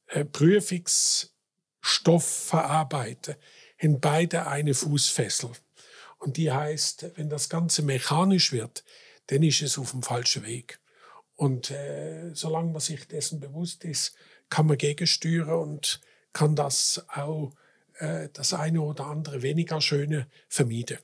äh, Prüfungsstoff verarbeiten, haben beide eine Fußfessel. Und die heißt, wenn das Ganze mechanisch wird, dann ist es auf dem falschen Weg. Und äh, solange man sich dessen bewusst ist, kann man gegensteuern und kann das auch äh, das eine oder andere weniger Schöne vermeiden.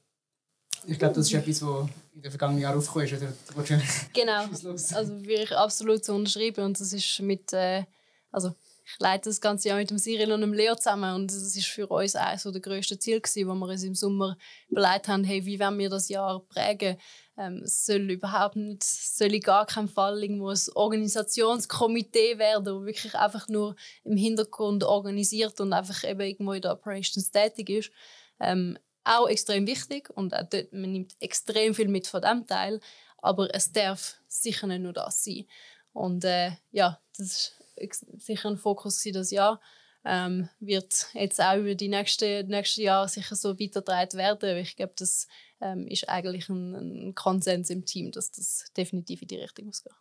Ich glaube, das ist etwas, was in den vergangenen Jahren aufgekommen ist. Oder? Genau, also wirklich absolut zu unterschreiben. Und das ist mit, äh, also ich leite das ganze Jahr mit dem Cyril und dem Leo zusammen und das ist für uns eines der grössten Ziele gewesen, wo wir uns im Sommer überlegt haben, hey, wie wollen wir das Jahr prägen? Ähm, es soll überhaupt nicht, soll in gar keinem Fall irgendwo ein Organisationskomitee werden, wo wirklich einfach nur im Hintergrund organisiert und einfach eben irgendwo in der Operations tätig ist. Ähm, auch extrem wichtig und auch dort, man nimmt extrem viel mit von dem Teil, aber es darf sicher nicht nur das sein. Und äh, ja, das ist sicher ein Fokus das Jahr. Ähm, wird jetzt auch über die nächsten, nächsten Jahre sicher so weitergetragen werden. Ich glaube, das ähm, ist eigentlich ein, ein, Konsens im Team, dass das definitiv in die Richtung muss gehen.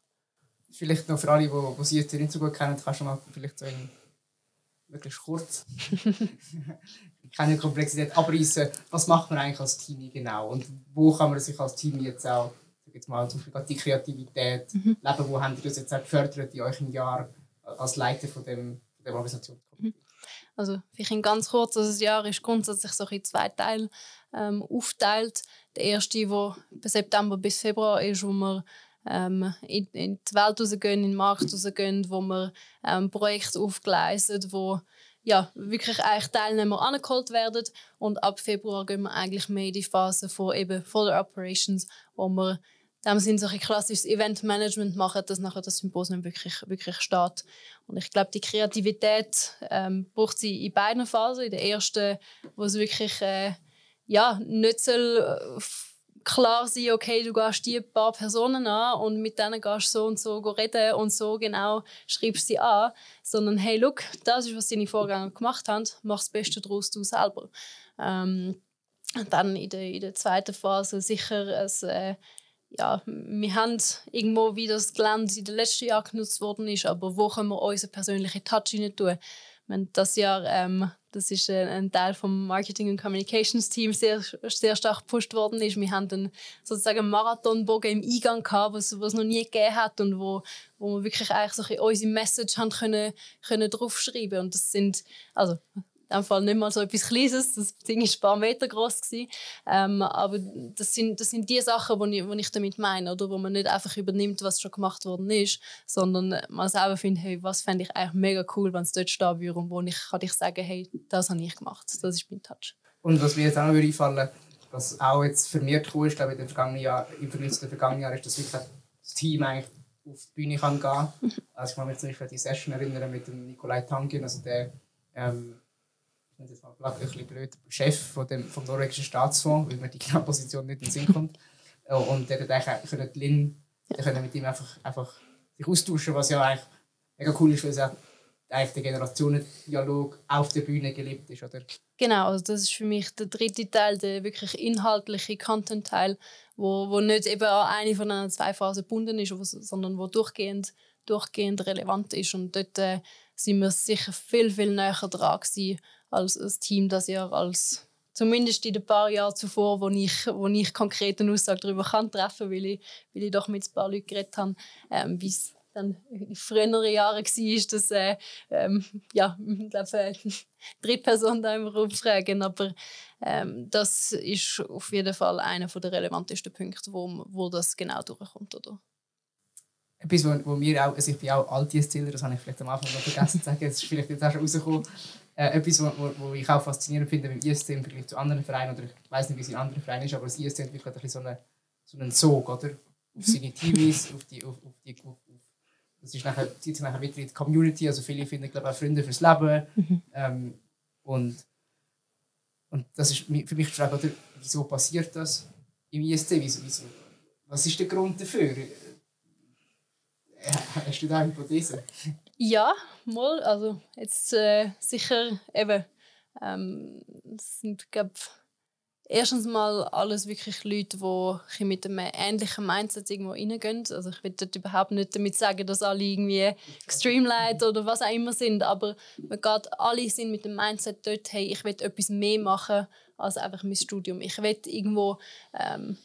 Vielleicht noch für alle, die, die Sie jetzt nicht so gut kennen, kannst du mal vielleicht so in wirklich kurz keine Komplexität abreißen. Was macht man eigentlich als Team genau und wo kann man sich als Team jetzt auch jetzt mal zum Beispiel die Kreativität mhm. leben? Wo habt ihr das jetzt auch gefördert in eurem Jahr als Leiter von dem, von dem Organisation? Mhm. Also vielleicht ganz kurz, also das Jahr ist grundsätzlich so in zwei Teile ähm, aufteilt. Der erste, der September bis Februar ist, wo wir ähm, in, in, die Welt rausgehen, in den Markt rausgehen, wo wir ähm, Projekte aufgleisen, wo ja, wirklich eigentlich Teilnehmer angeholt werden. Und ab Februar gehen wir eigentlich mehr in die Phase von eben Follow Operations, wo wir dem sind so ein klassisches Eventmanagement machen, dass nachher das Symposium wirklich, wirklich steht. Und ich glaube, die Kreativität ähm, braucht sie in beiden Phasen. In der ersten, wo es wirklich äh, ja, nicht soll, klar sein, okay, du gehst die paar Personen an und mit denen gehst du so und so reden und so genau schreibst sie an, sondern hey, look, das ist, was deine Vorgänger gemacht haben, mach das Beste daraus du selber. Ähm, dann in der, in der zweiten Phase sicher ein äh, ja, wir haben irgendwo, wie das Gelände in den letzten Jahren genutzt worden ist, aber wo können wir unseren persönlichen Touch rein tun? Das Jahr, ähm, das ist ein, Teil vom Marketing und Communications Team sehr, sehr stark gepusht worden ist. Wir haben dann sozusagen einen Marathonbogen im Eingang gehabt, was es noch nie gegeben hat und wo, wo wir wirklich eigentlich so unsere Message haben können, können draufschreiben und das sind also dem Fall nicht mal so etwas Kleines, das Ding ist ein paar Meter groß ähm, aber das sind, das sind die Sachen, die ich, ich damit meine, oder? Wo man nicht einfach übernimmt, was schon gemacht worden ist, sondern man selber findet, hey, was fände ich eigentlich mega cool, wenn es dort stehen würde und wo ich kann ich sagen, hey, das habe ich gemacht, das ist mein Touch. Und was mir jetzt auch noch einfallen was auch jetzt vermehrt cool ist, glaube ich, im vergangenen Jahr, im Vergleich zu den vergangenen Jahren, ist, dass wirklich das Team eigentlich auf die Bühne kann gehen. Kann. Also ich kann mich zum Beispiel an die Session erinnern mit dem Nikolai Tangin, also der, ähm, ich jetzt mal ein bisschen blöd, Chef von dem, vom norwegischen Staatsfonds, weil mir die Position nicht in den Sinn kommt. Äh, und der hat eigentlich können Lin, der können mit ihm einfach, einfach sich austauschen, was ja eigentlich mega cool ist, weil es auch eigentlich der Generationendialog auf der Bühne gelebt ist, oder? Genau, also das ist für mich der dritte Teil, der wirklich inhaltliche Content-Teil, wo, wo nicht eben an eine von den zwei Phasen gebunden ist, sondern wo durchgehend, durchgehend relevant ist. Und dort äh, sind wir sicher viel, viel näher dran gewesen, als das Team das Jahr, als zumindest in den paar Jahren zuvor, wo ich, wo ich konkret eine Aussage darüber kann treffen kann, weil ich, weil ich doch mit ein paar Leuten geredet habe, ähm, wie es dann in früheren Jahren war, dass äh, ähm, ja, ich glaube, äh, dritte Person da immer rumfragen, aber ähm, das ist auf jeden Fall einer der relevantesten Punkte, wo, wo das genau durchkommt. Oder? Etwas, wo, wo wir auch, also ich bin auch Alt-ISZler, das habe ich vielleicht am Anfang noch vergessen zu sagen, es ist vielleicht jetzt auch schon rausgekommen, äh, etwas, wo, ich auch faszinierend finde beim ISC im Vergleich zu anderen Vereinen, oder ich weiß nicht, wie es in anderen Vereinen ist, aber das ISC entwickelt ein bisschen so einen, so einen Sog, oder? Auf seine TVs, auf die, auf, auf die, auf, das ist nachher, zieht sich nachher wieder in die Community. Also viele finden, glaube ich, auch Freunde fürs Leben. Mhm. Ähm, und, und das ist für mich die Frage, oder, wieso passiert das im ISC? Wieso, wieso, was ist der Grund dafür? Äh, hast du da eine Hypothese? Ja, mal. Also jetzt äh, sicher eben, ähm, sind, glaube erstens mal alles wirklich Leute, die mit einem ähnlichen Mindset irgendwo reingehen. Also ich will dort überhaupt nicht damit sagen, dass alle irgendwie Extreme Light oder was auch immer sind, aber man geht, alle sind mit dem Mindset dort, hey, ich will etwas mehr machen als einfach mein Studium. Ich will irgendwo ähm,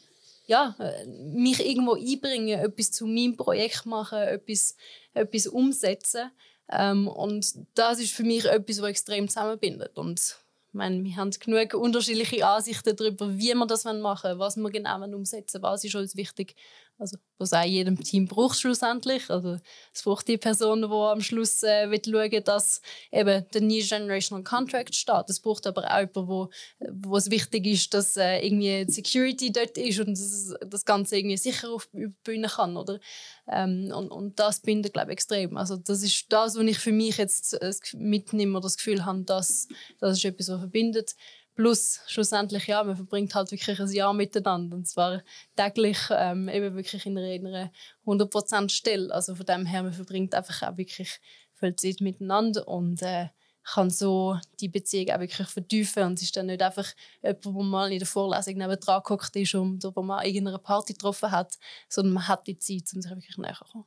ja, mich irgendwo einbringen, etwas zu meinem Projekt machen, etwas, etwas umsetzen. Ähm, und das ist für mich etwas, was extrem zusammenbindet. Und meine, wir haben genug unterschiedliche Ansichten darüber, wie wir das machen wollen, was wir genau umsetzen was ist uns wichtig. Also, was auch jedem Team braucht schlussendlich. Also, es braucht die Person, die am Schluss äh, will schauen dass eben der New Generational Contract steht. Es braucht aber auch jemanden, wo, wo es wichtig ist, dass äh, irgendwie Security dort ist und dass das Ganze irgendwie sicher auf die Bühne kann. Oder? Ähm, und, und das bindet, glaube ich, extrem. Also, das ist das, was ich für mich jetzt äh, mitnehme oder das Gefühl habe, dass das ist etwas, was verbindet. Plus, schlussendlich, ja, man verbringt halt wirklich ein Jahr miteinander. Und zwar täglich ähm, eben wirklich in einer, 100% Stelle. Also von dem her, man verbringt einfach auch wirklich viel Zeit miteinander und äh, kann so die Beziehung auch wirklich vertiefen. Und es ist dann nicht einfach jemand, der mal in der Vorlesung neben dran gehockt ist und wo man irgendeine Party getroffen hat, sondern man hat die Zeit, um sich wirklich näher zu kommen.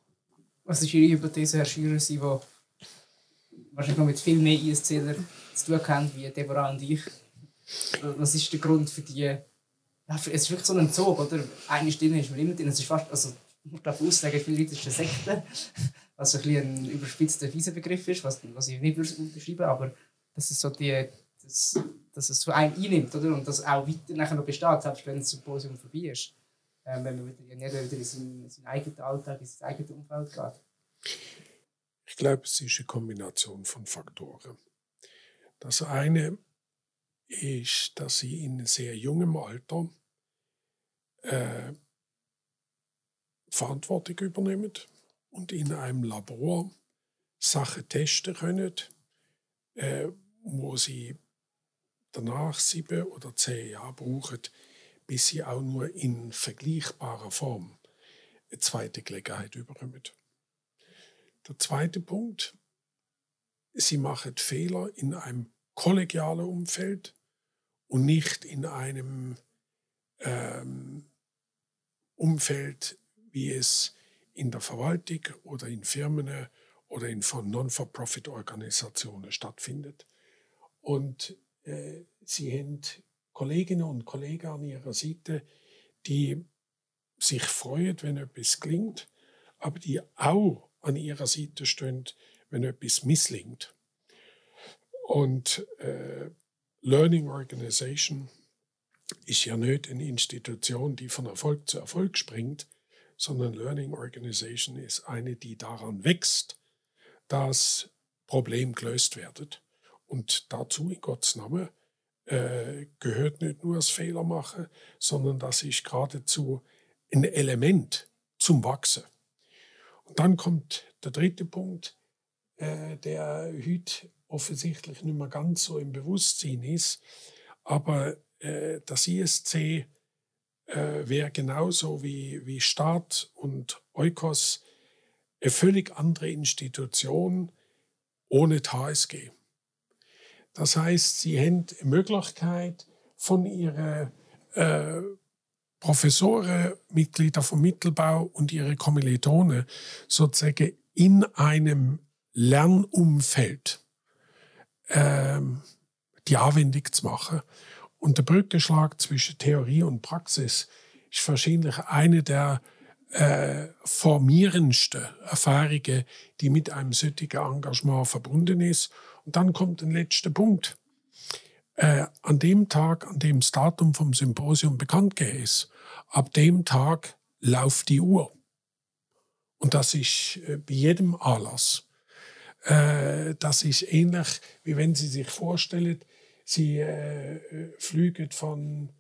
Was ist Ihre Hypothese, Herr Schürer, die wahrscheinlich noch mit viel mehr ISCler zu tun haben wie Deborah und ich? Was ist der Grund für die. Ja, es ist wirklich so ein Zug, oder? Eine Stimme ist man immer drin. Es ist fast, also, ich glaube, Aussagen viele Leute ist eine Sekte, was ein, ein überspitzter, fieser Begriff ist, was, was ich nicht unterschreiben aber dass es so die, das, dass es so einen einnimmt, oder? Und das auch weiter nachher noch besteht, selbst wenn das Symposium vorbei ist. Ähm, wenn man wieder, jeder wieder in seinen, in seinen eigenen Alltag, in sein eigenes Umfeld geht. Ich glaube, es ist eine Kombination von Faktoren. Das eine ist, dass sie in sehr jungem Alter äh, Verantwortung übernehmen und in einem Labor Sachen testen können, äh, wo sie danach sieben oder zehn Jahre brauchen, bis sie auch nur in vergleichbarer Form eine zweite Gelegenheit überkommen. Der zweite Punkt, sie machen Fehler in einem kollegialen Umfeld, und nicht in einem ähm, Umfeld, wie es in der Verwaltung oder in Firmen oder in Non-for-Profit-Organisationen stattfindet. Und äh, sie haben Kolleginnen und Kollegen an ihrer Seite, die sich freuen, wenn etwas klingt, aber die auch an ihrer Seite stehen, wenn etwas misslingt. Und äh, Learning Organization ist ja nicht eine Institution, die von Erfolg zu Erfolg springt, sondern Learning Organization ist eine, die daran wächst, dass Problem gelöst wird. Und dazu in Gottes Namen äh, gehört nicht nur das Fehlermachen, sondern das ist geradezu ein Element zum Wachsen. Und dann kommt der dritte Punkt, äh, der heute offensichtlich nicht mehr ganz so im Bewusstsein ist, aber äh, das ISC äh, wäre genauso wie, wie Staat und Eukos eine völlig andere Institution ohne HSG. Das heißt, sie haben die Möglichkeit, von ihren äh, Professoren, Mitglieder vom Mittelbau und ihre Kommilitonen sozusagen in einem Lernumfeld ähm, die Anwendung zu machen. Und der Brückenschlag zwischen Theorie und Praxis ist wahrscheinlich eine der äh, formierendsten Erfahrungen, die mit einem solchen Engagement verbunden ist. Und dann kommt ein letzter Punkt. Äh, an dem Tag, an dem das Datum vom Symposium bekannt ist, ab dem Tag läuft die Uhr. Und das ist äh, bei jedem Anlass. Äh, das ist ähnlich, wie wenn Sie sich vorstellen, Sie äh, fliegen von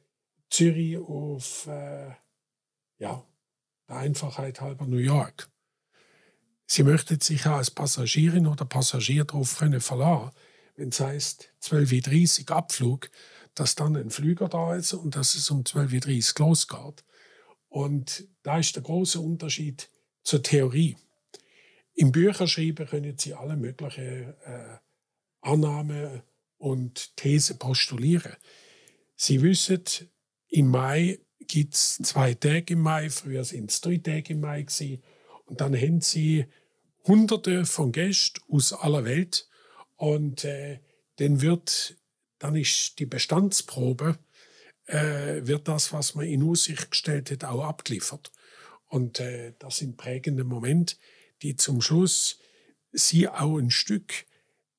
Zürich auf, äh, ja, der Einfachheit halber New York. Sie möchten sich auch als Passagierin oder Passagier darauf können verlassen, wenn es heißt 12.30 Uhr Abflug, dass dann ein Flüger da ist und dass es um 12.30 Uhr losgeht. Und da ist der große Unterschied zur Theorie. Im Bücherschreiben können Sie alle möglichen äh, Annahmen und Thesen postulieren. Sie wissen, im Mai gibt es zwei Tage im Mai, früher sind es drei Tage im Mai gewesen, und dann haben Sie Hunderte von Gästen aus aller Welt und äh, dann wird, dann ist die Bestandsprobe, äh, wird das, was man in Aussicht gestellt hat, auch abgeliefert. Und äh, das sind prägende Momente, die zum Schluss sie auch ein Stück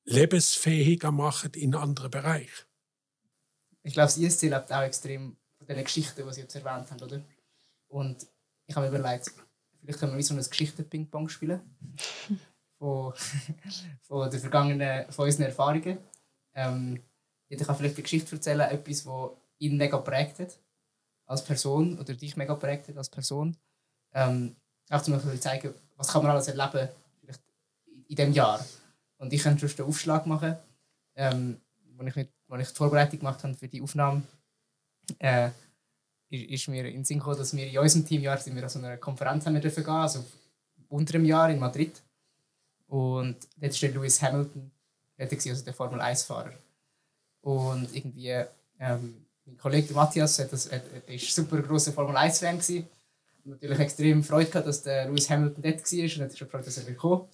lebensfähiger machen in anderen Bereichen. Ich glaube, das ISC lebt auch extrem von den Geschichten, die Sie jetzt erwähnt haben, oder? Und ich habe mir überlegt, vielleicht können wir wie so ein Geschichten-Ping-Pong spielen. von, von, der vergangenen, von unseren Erfahrungen. Ähm, jeder kann vielleicht eine Geschichte erzählen, etwas, das ihn mega prägt hat als Person oder dich mega prägt hat als Person. Ähm, auch zum Beispiel zeigen, was kann man alles erleben vielleicht in diesem Jahr. Und ich könnte einen Aufschlag machen, ähm, wo ich, ich die Vorbereitung gemacht habe für die Aufnahme. Äh, ist, mir in den Sinn gekommen, dass wir in unserem Teamjahr sind wir an so einer Konferenz haben dürfen gehen, also unter einem Jahr in Madrid. Und dort war Lewis Hamilton, also der Formel 1-Fahrer. Und irgendwie, ähm, mein Kollege Matthias hat das, ist super großer Formel 1-Fan natürlich extrem Freude gehabt, dass der Lewis Hamilton dort war und hat sich gefreut, dass er willkommen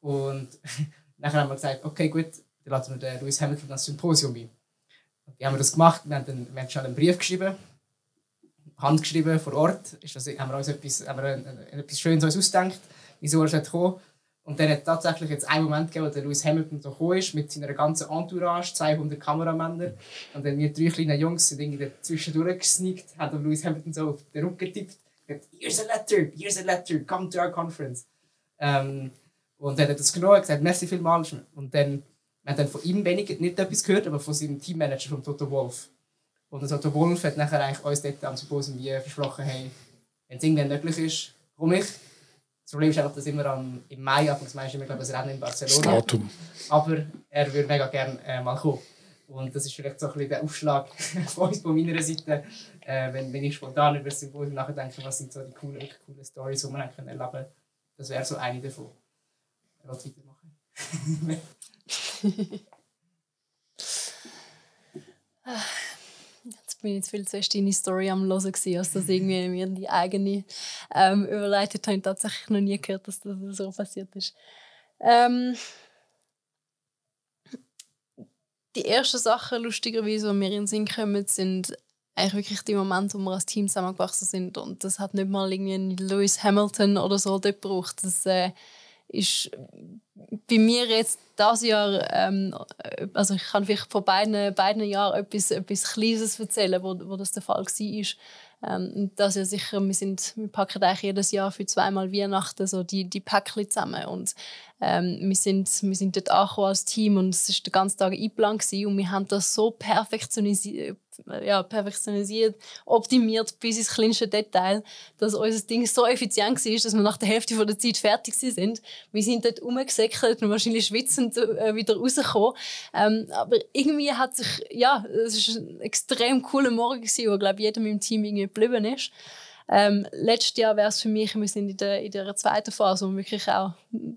Und nachher haben wir gesagt, okay, gut, dann lassen wir den Lewis Hamilton das Symposium ein. Und die haben wir das gemacht, wir haben, dann, wir haben schon einen Brief geschrieben, handgeschrieben vor Ort, ist das, haben wir uns etwas, haben wir ein, ein, etwas Schönes ausgedacht, wieso er kommen und dann hat tatsächlich jetzt einen Moment gegeben, wo der Lewis Hamilton so gekommen ist, mit seiner ganzen Entourage, 200 Kameramänner. Und dann wir drei kleine Jungs sind irgendwie dazwischen gesneakt, haben Lewis Hamilton so auf den Rücken getippt here's a letter, here's a letter, come to our conference. Ähm, und dann hat er das genommen und gesagt, merci vielmals. Und dann, haben dann von ihm wenig, nicht etwas gehört, aber von seinem Teammanager, von Toto Wolf. Und Toto Wolf hat nachher eigentlich uns dort am Symposium wie versprochen, hey, wenn es irgendwann möglich ist, komme ich. Das Problem ist einfach, dass immer am, im Mai, Anfangs Mai, ist immer, glaube ich, Rennen in Barcelona. Datum. Aber er würde mega gerne äh, mal kommen. Und das ist vielleicht so ein bisschen der Aufschlag von uns, von meiner Seite, äh, wenn, wenn ich spontan über das Symposium nachdenke, was sind so die coolen, echt coolen Stories, die man erleben kann. Das wäre so eine davon. Ich will weitermachen. Jetzt bin ich jetzt viel zu fest deine Story am Hören, als das irgendwie mir die eigene ähm, überleitet habe. Ich tatsächlich noch nie gehört, dass das so passiert ist. Ähm, die ersten Sachen, lustigerweise, die mir in den Sinn kommen, sind eigentlich wirklich die Momente, wo wir als Team zusammengewachsen sind. Und das hat nicht mal irgendwie Lewis Hamilton oder so dort gebraucht. Das äh, ist bei mir jetzt das Jahr, ähm, also ich kann vielleicht von beiden, beiden Jahren etwas, etwas Kleines erzählen, wo, wo das der Fall war. Ähm, das ja sicher, wir, sind, wir packen eigentlich jedes Jahr für zweimal Weihnachten so die, die Päckchen zusammen. Und ähm, wir, sind, wir sind dort angekommen als Team und es war den ganzen Tag eingeplant und wir haben das so perfektionisiert, ja, perfektionisiert, optimiert bis ins kleinste Detail, dass unser Ding so effizient war, dass wir nach der Hälfte der Zeit fertig sind. Wir sind dort rumgesäckelt und wahrscheinlich schwitzend äh, wieder rausgekommen. Ähm, aber irgendwie hat sich, ja, es war ein extrem cooler Morgen, gewesen, wo, glaube ich, jeder mit dem Team irgendwie geblieben ist. Ähm, letztes Jahr wäre es für mich, wir sind in der, in der zweiten Phase, wo wir wirklich auch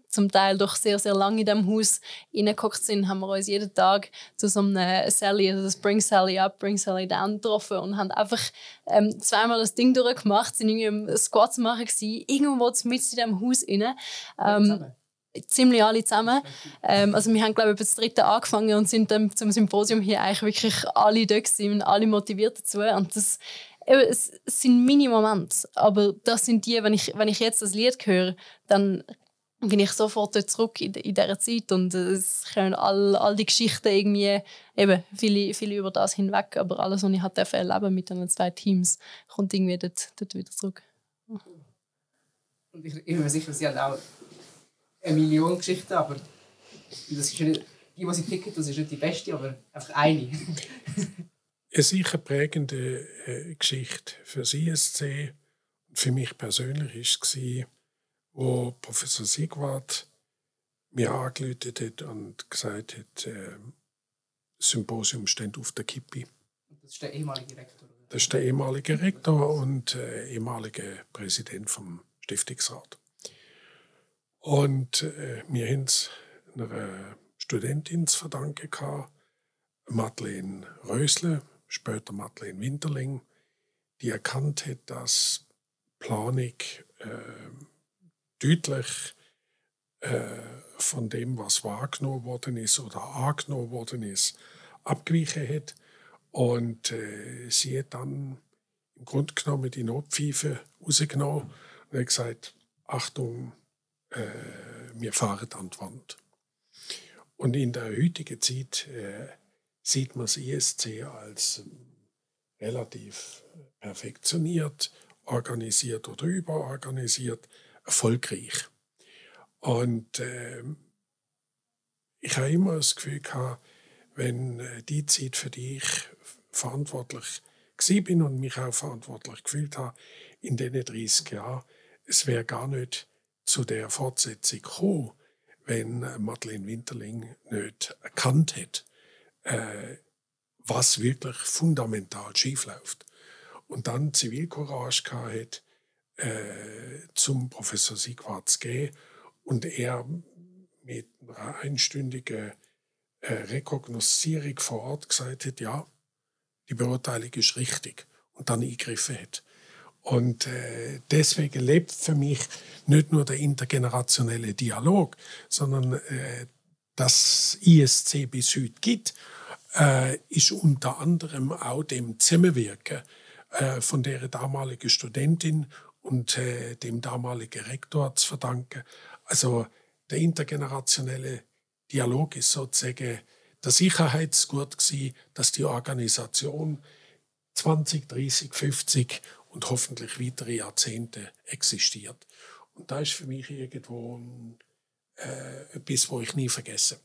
zum Teil doch sehr, sehr lange in diesem Haus reingeguckt sind, haben wir uns jeden Tag zu so einem Sally, also das Bring Sally Up, Bring Sally Down getroffen und haben einfach ähm, zweimal das Ding durchgemacht, sind irgendwie im Squats machen gewesen, irgendwo mit in diesem Haus rein. Ähm, ziemlich alle zusammen. Ähm, also wir haben glaube ich das dritte angefangen und sind dann zum Symposium hier eigentlich wirklich alle da gewesen, alle motiviert dazu und das es, sind meine Momente, aber das sind die, wenn ich, wenn ich jetzt das Lied höre, dann bin ich sofort dort zurück in, in dieser Zeit und es können all, all die Geschichten irgendwie, eben, viele, viele über das hinweg, aber alles, was ich erleben mit den zwei Teams, kommt irgendwie dort, dort wieder zurück. Und ich, ich bin mir sicher, sie haben auch eine Million Geschichten, aber das ist nicht, die, die sie picken, das ist nicht die beste, aber einfach eine. eine sicher prägende äh, Geschichte für das ISC und für mich persönlich war, wo Professor Siegwart mir angelötet hat und gesagt hat, äh, das Symposium steht auf der Kippe. Das ist der ehemalige Rektor? Das ist der ehemalige Rektor und äh, ehemalige Präsident vom Stiftungsrat. Und äh, wir haben es einer Studentin zu verdanken Madeleine Rösle, später Madeleine Winterling, die erkannt hat, dass Planung äh, deutlich äh, von dem, was wahrgenommen worden ist oder angenommen worden ist, abgewichen hat. Und äh, sie hat dann im Grunde genommen die Notpfeife rausgenommen und hat gesagt, Achtung, äh, wir fahren an die Wand. Und in der heutigen Zeit äh, sieht man das ISC als ähm, relativ perfektioniert, organisiert oder überorganisiert, erfolgreich. Und äh, ich habe immer das Gefühl gehabt, wenn äh, die Zeit, für die ich verantwortlich bin und mich auch verantwortlich gefühlt habe, in diesen 30 Jahren, es wäre gar nicht zu der Fortsetzung gekommen, wenn äh, Madeleine Winterling nicht erkannt hätte, äh, was wirklich fundamental schief läuft. Und dann Zivilcourage hat, äh, zum Professor Siegwart zu gehen und er mit einer einstündigen äh, Rekognoszierung vor Ort gesagt hat, ja, die Beurteilung ist richtig und dann eingegriffen hat. Und äh, deswegen lebt für mich nicht nur der intergenerationelle Dialog, sondern äh, das ISC bis heute gibt äh, ist unter anderem auch dem Zusammenwirken äh, von der damaligen Studentin und äh, dem damaligen Rektor zu verdanken. Also der intergenerationelle Dialog ist sozusagen der Sicherheitsgurt gewesen, dass die Organisation 20, 30, 50 und hoffentlich weitere Jahrzehnte existiert. Und da ist für mich irgendwo ein, äh, etwas, wo ich nie vergesse.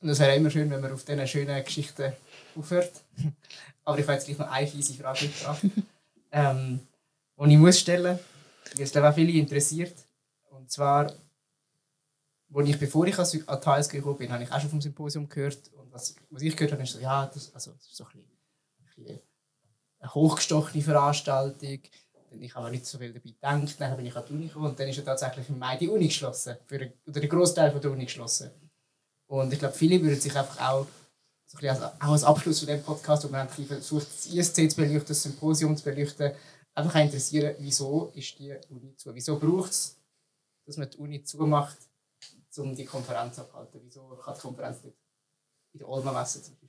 Und es wäre immer schön, wenn man auf diesen schönen Geschichten aufhört. Aber ich habe jetzt gleich noch eine fiese Frage mitgebracht, ähm, die ich muss stellen weil es auch viele interessiert. Und zwar, wo ich, bevor ich an die HSG gekommen bin, habe ich auch schon vom Symposium gehört. Und was, was ich gehört habe, ist so, ja, das, also, das ist so ein bisschen, ein bisschen eine hochgestochene Veranstaltung. Ich habe nicht so viel dabei gedacht. Dann bin ich an die Uni gekommen und dann ist ja tatsächlich im Mai die Uni geschlossen. Für, oder der Großteil der Uni geschlossen. Und ich glaube, viele würden sich einfach auch, so ein als, auch als Abschluss von dem Podcast, wo man versucht, das ISC zu beleuchten, das Symposium zu beleuchten, einfach interessieren, wieso ist die Uni zu? Wieso braucht es, dass man die Uni zumacht, um die Konferenz abzuhalten? Wieso kann die Konferenz nicht in der Olma Messe zum Beispiel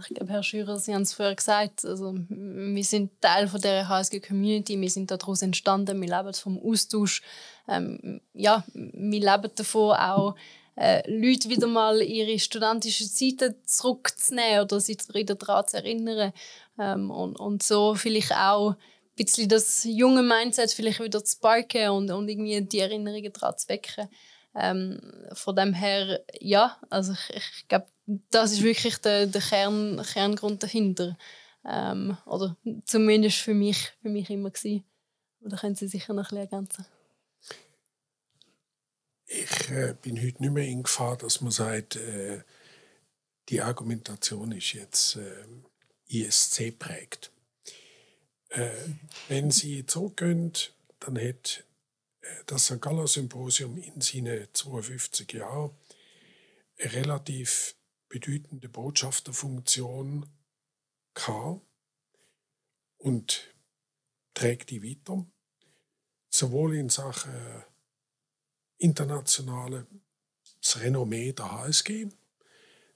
ich glaube, Herr Schürer, Sie haben es vorher gesagt, also wir sind Teil von der HSG-Community, wir sind daraus entstanden, wir leben vom Austausch. Ähm, ja, wir leben davon auch, äh, Leute wieder mal ihre studentische Zeiten zurückzunehmen oder sie wieder daran zu erinnern. Ähm, und, und so vielleicht auch ein bisschen das junge Mindset vielleicht wieder zu sparken und, und irgendwie die Erinnerungen daran zu wecken. Ähm, von dem her, ja, also ich, ich glaube, das ist wirklich der, der Kern, Kerngrund dahinter. Ähm, oder zumindest für mich, für mich immer gewesen. da können Sie sicher noch ein ergänzen. Ich äh, bin heute nicht mehr in Gefahr, dass man sagt, äh, die Argumentation ist jetzt äh, ISC prägt. Äh, wenn Sie zurückgehen, dann hat äh, das St. Galler Symposium in seinen 52 Jahren relativ bedeutende Botschafterfunktion gehabt und trägt die weiter, sowohl in Sachen internationales Renommee der HSG,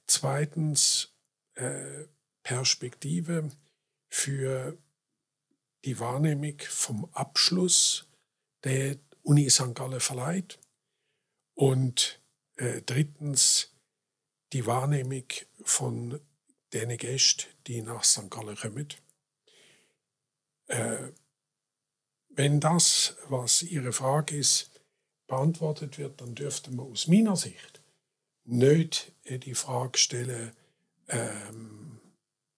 zweitens äh, Perspektive für die Wahrnehmung vom Abschluss der Uni St. Gallen verleiht und äh, drittens die Wahrnehmung von den Gästen, die nach St. Gallen kommen. Äh, wenn das, was Ihre Frage ist, beantwortet wird, dann dürfte man aus meiner Sicht nicht die Frage stellen, ähm,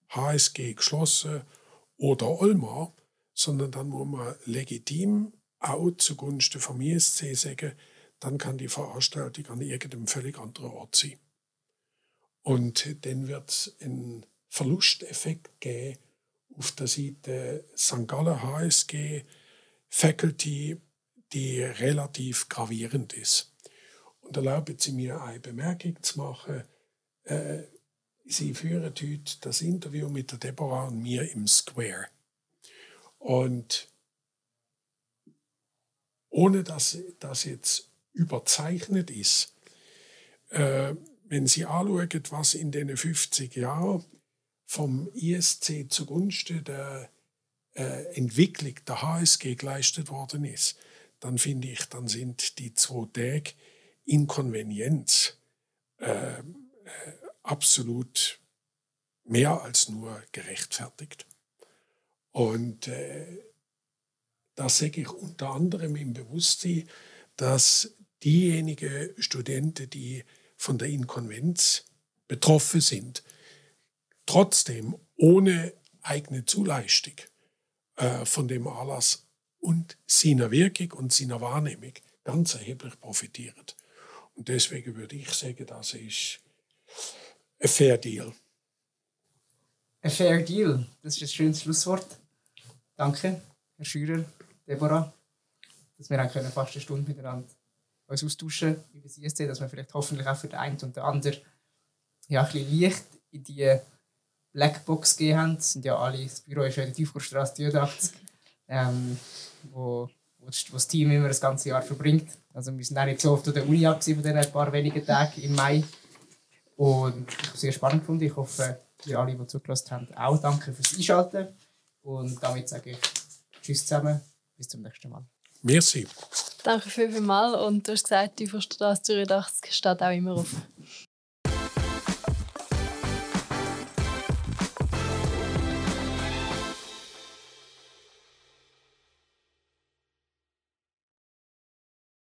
HSG geschlossen oder Olmar, sondern dann muss man legitim auch zugunsten vom ISC sagen, dann kann die Veranstaltung an irgendeinem völlig anderen Ort sein. Und dann wird es einen Verlusteffekt geben auf der Seite St. Gallen HSG, Faculty, die relativ gravierend ist. Und erlauben Sie mir eine Bemerkung zu machen. Äh, Sie führen heute das Interview mit der Deborah und mir im Square. Und ohne dass das jetzt überzeichnet ist, äh, wenn Sie anschauen, was in den 50 Jahren vom ISC zugunsten der äh, Entwicklung der HSG geleistet worden ist, dann finde ich, dann sind die zwei Tage Inkonvenienz äh, äh, absolut mehr als nur gerechtfertigt. Und äh, das sage ich unter anderem im Bewusstsein, dass diejenigen Studenten, die von der Inkonvenz betroffen sind, trotzdem ohne eigene Zuleistung äh, von dem Anlass und seiner Wirkung und seiner Wahrnehmung ganz erheblich profitiert. Und deswegen würde ich sagen, das ist ein Fair Deal. Ein Fair Deal, das ist ein schönes Schlusswort. Danke, Herr Schürer, Deborah, dass wir fast eine Stunde miteinander uns austauschen über das ISC, dass wir vielleicht hoffentlich auch für den einen und den anderen ja, ein bisschen Licht in die Blackbox gegeben haben. Das sind ja alle, das Büro ist ja in der Tiefkurstrasse 83 ähm, wo, wo, das Team immer das ganze Jahr verbringt. Also wir sind auch nicht so oft an der Uni ab von diesen paar wenigen Tagen im Mai. Und ich habe es sehr spannend gefunden. Ich hoffe, ihr alle, die zugelassen haben, auch danke fürs Einschalten. Und damit sage ich Tschüss zusammen, bis zum nächsten Mal. Merci. Danke vielmals und du hast gesagt, die Verstraße Zürich steht auch immer auf.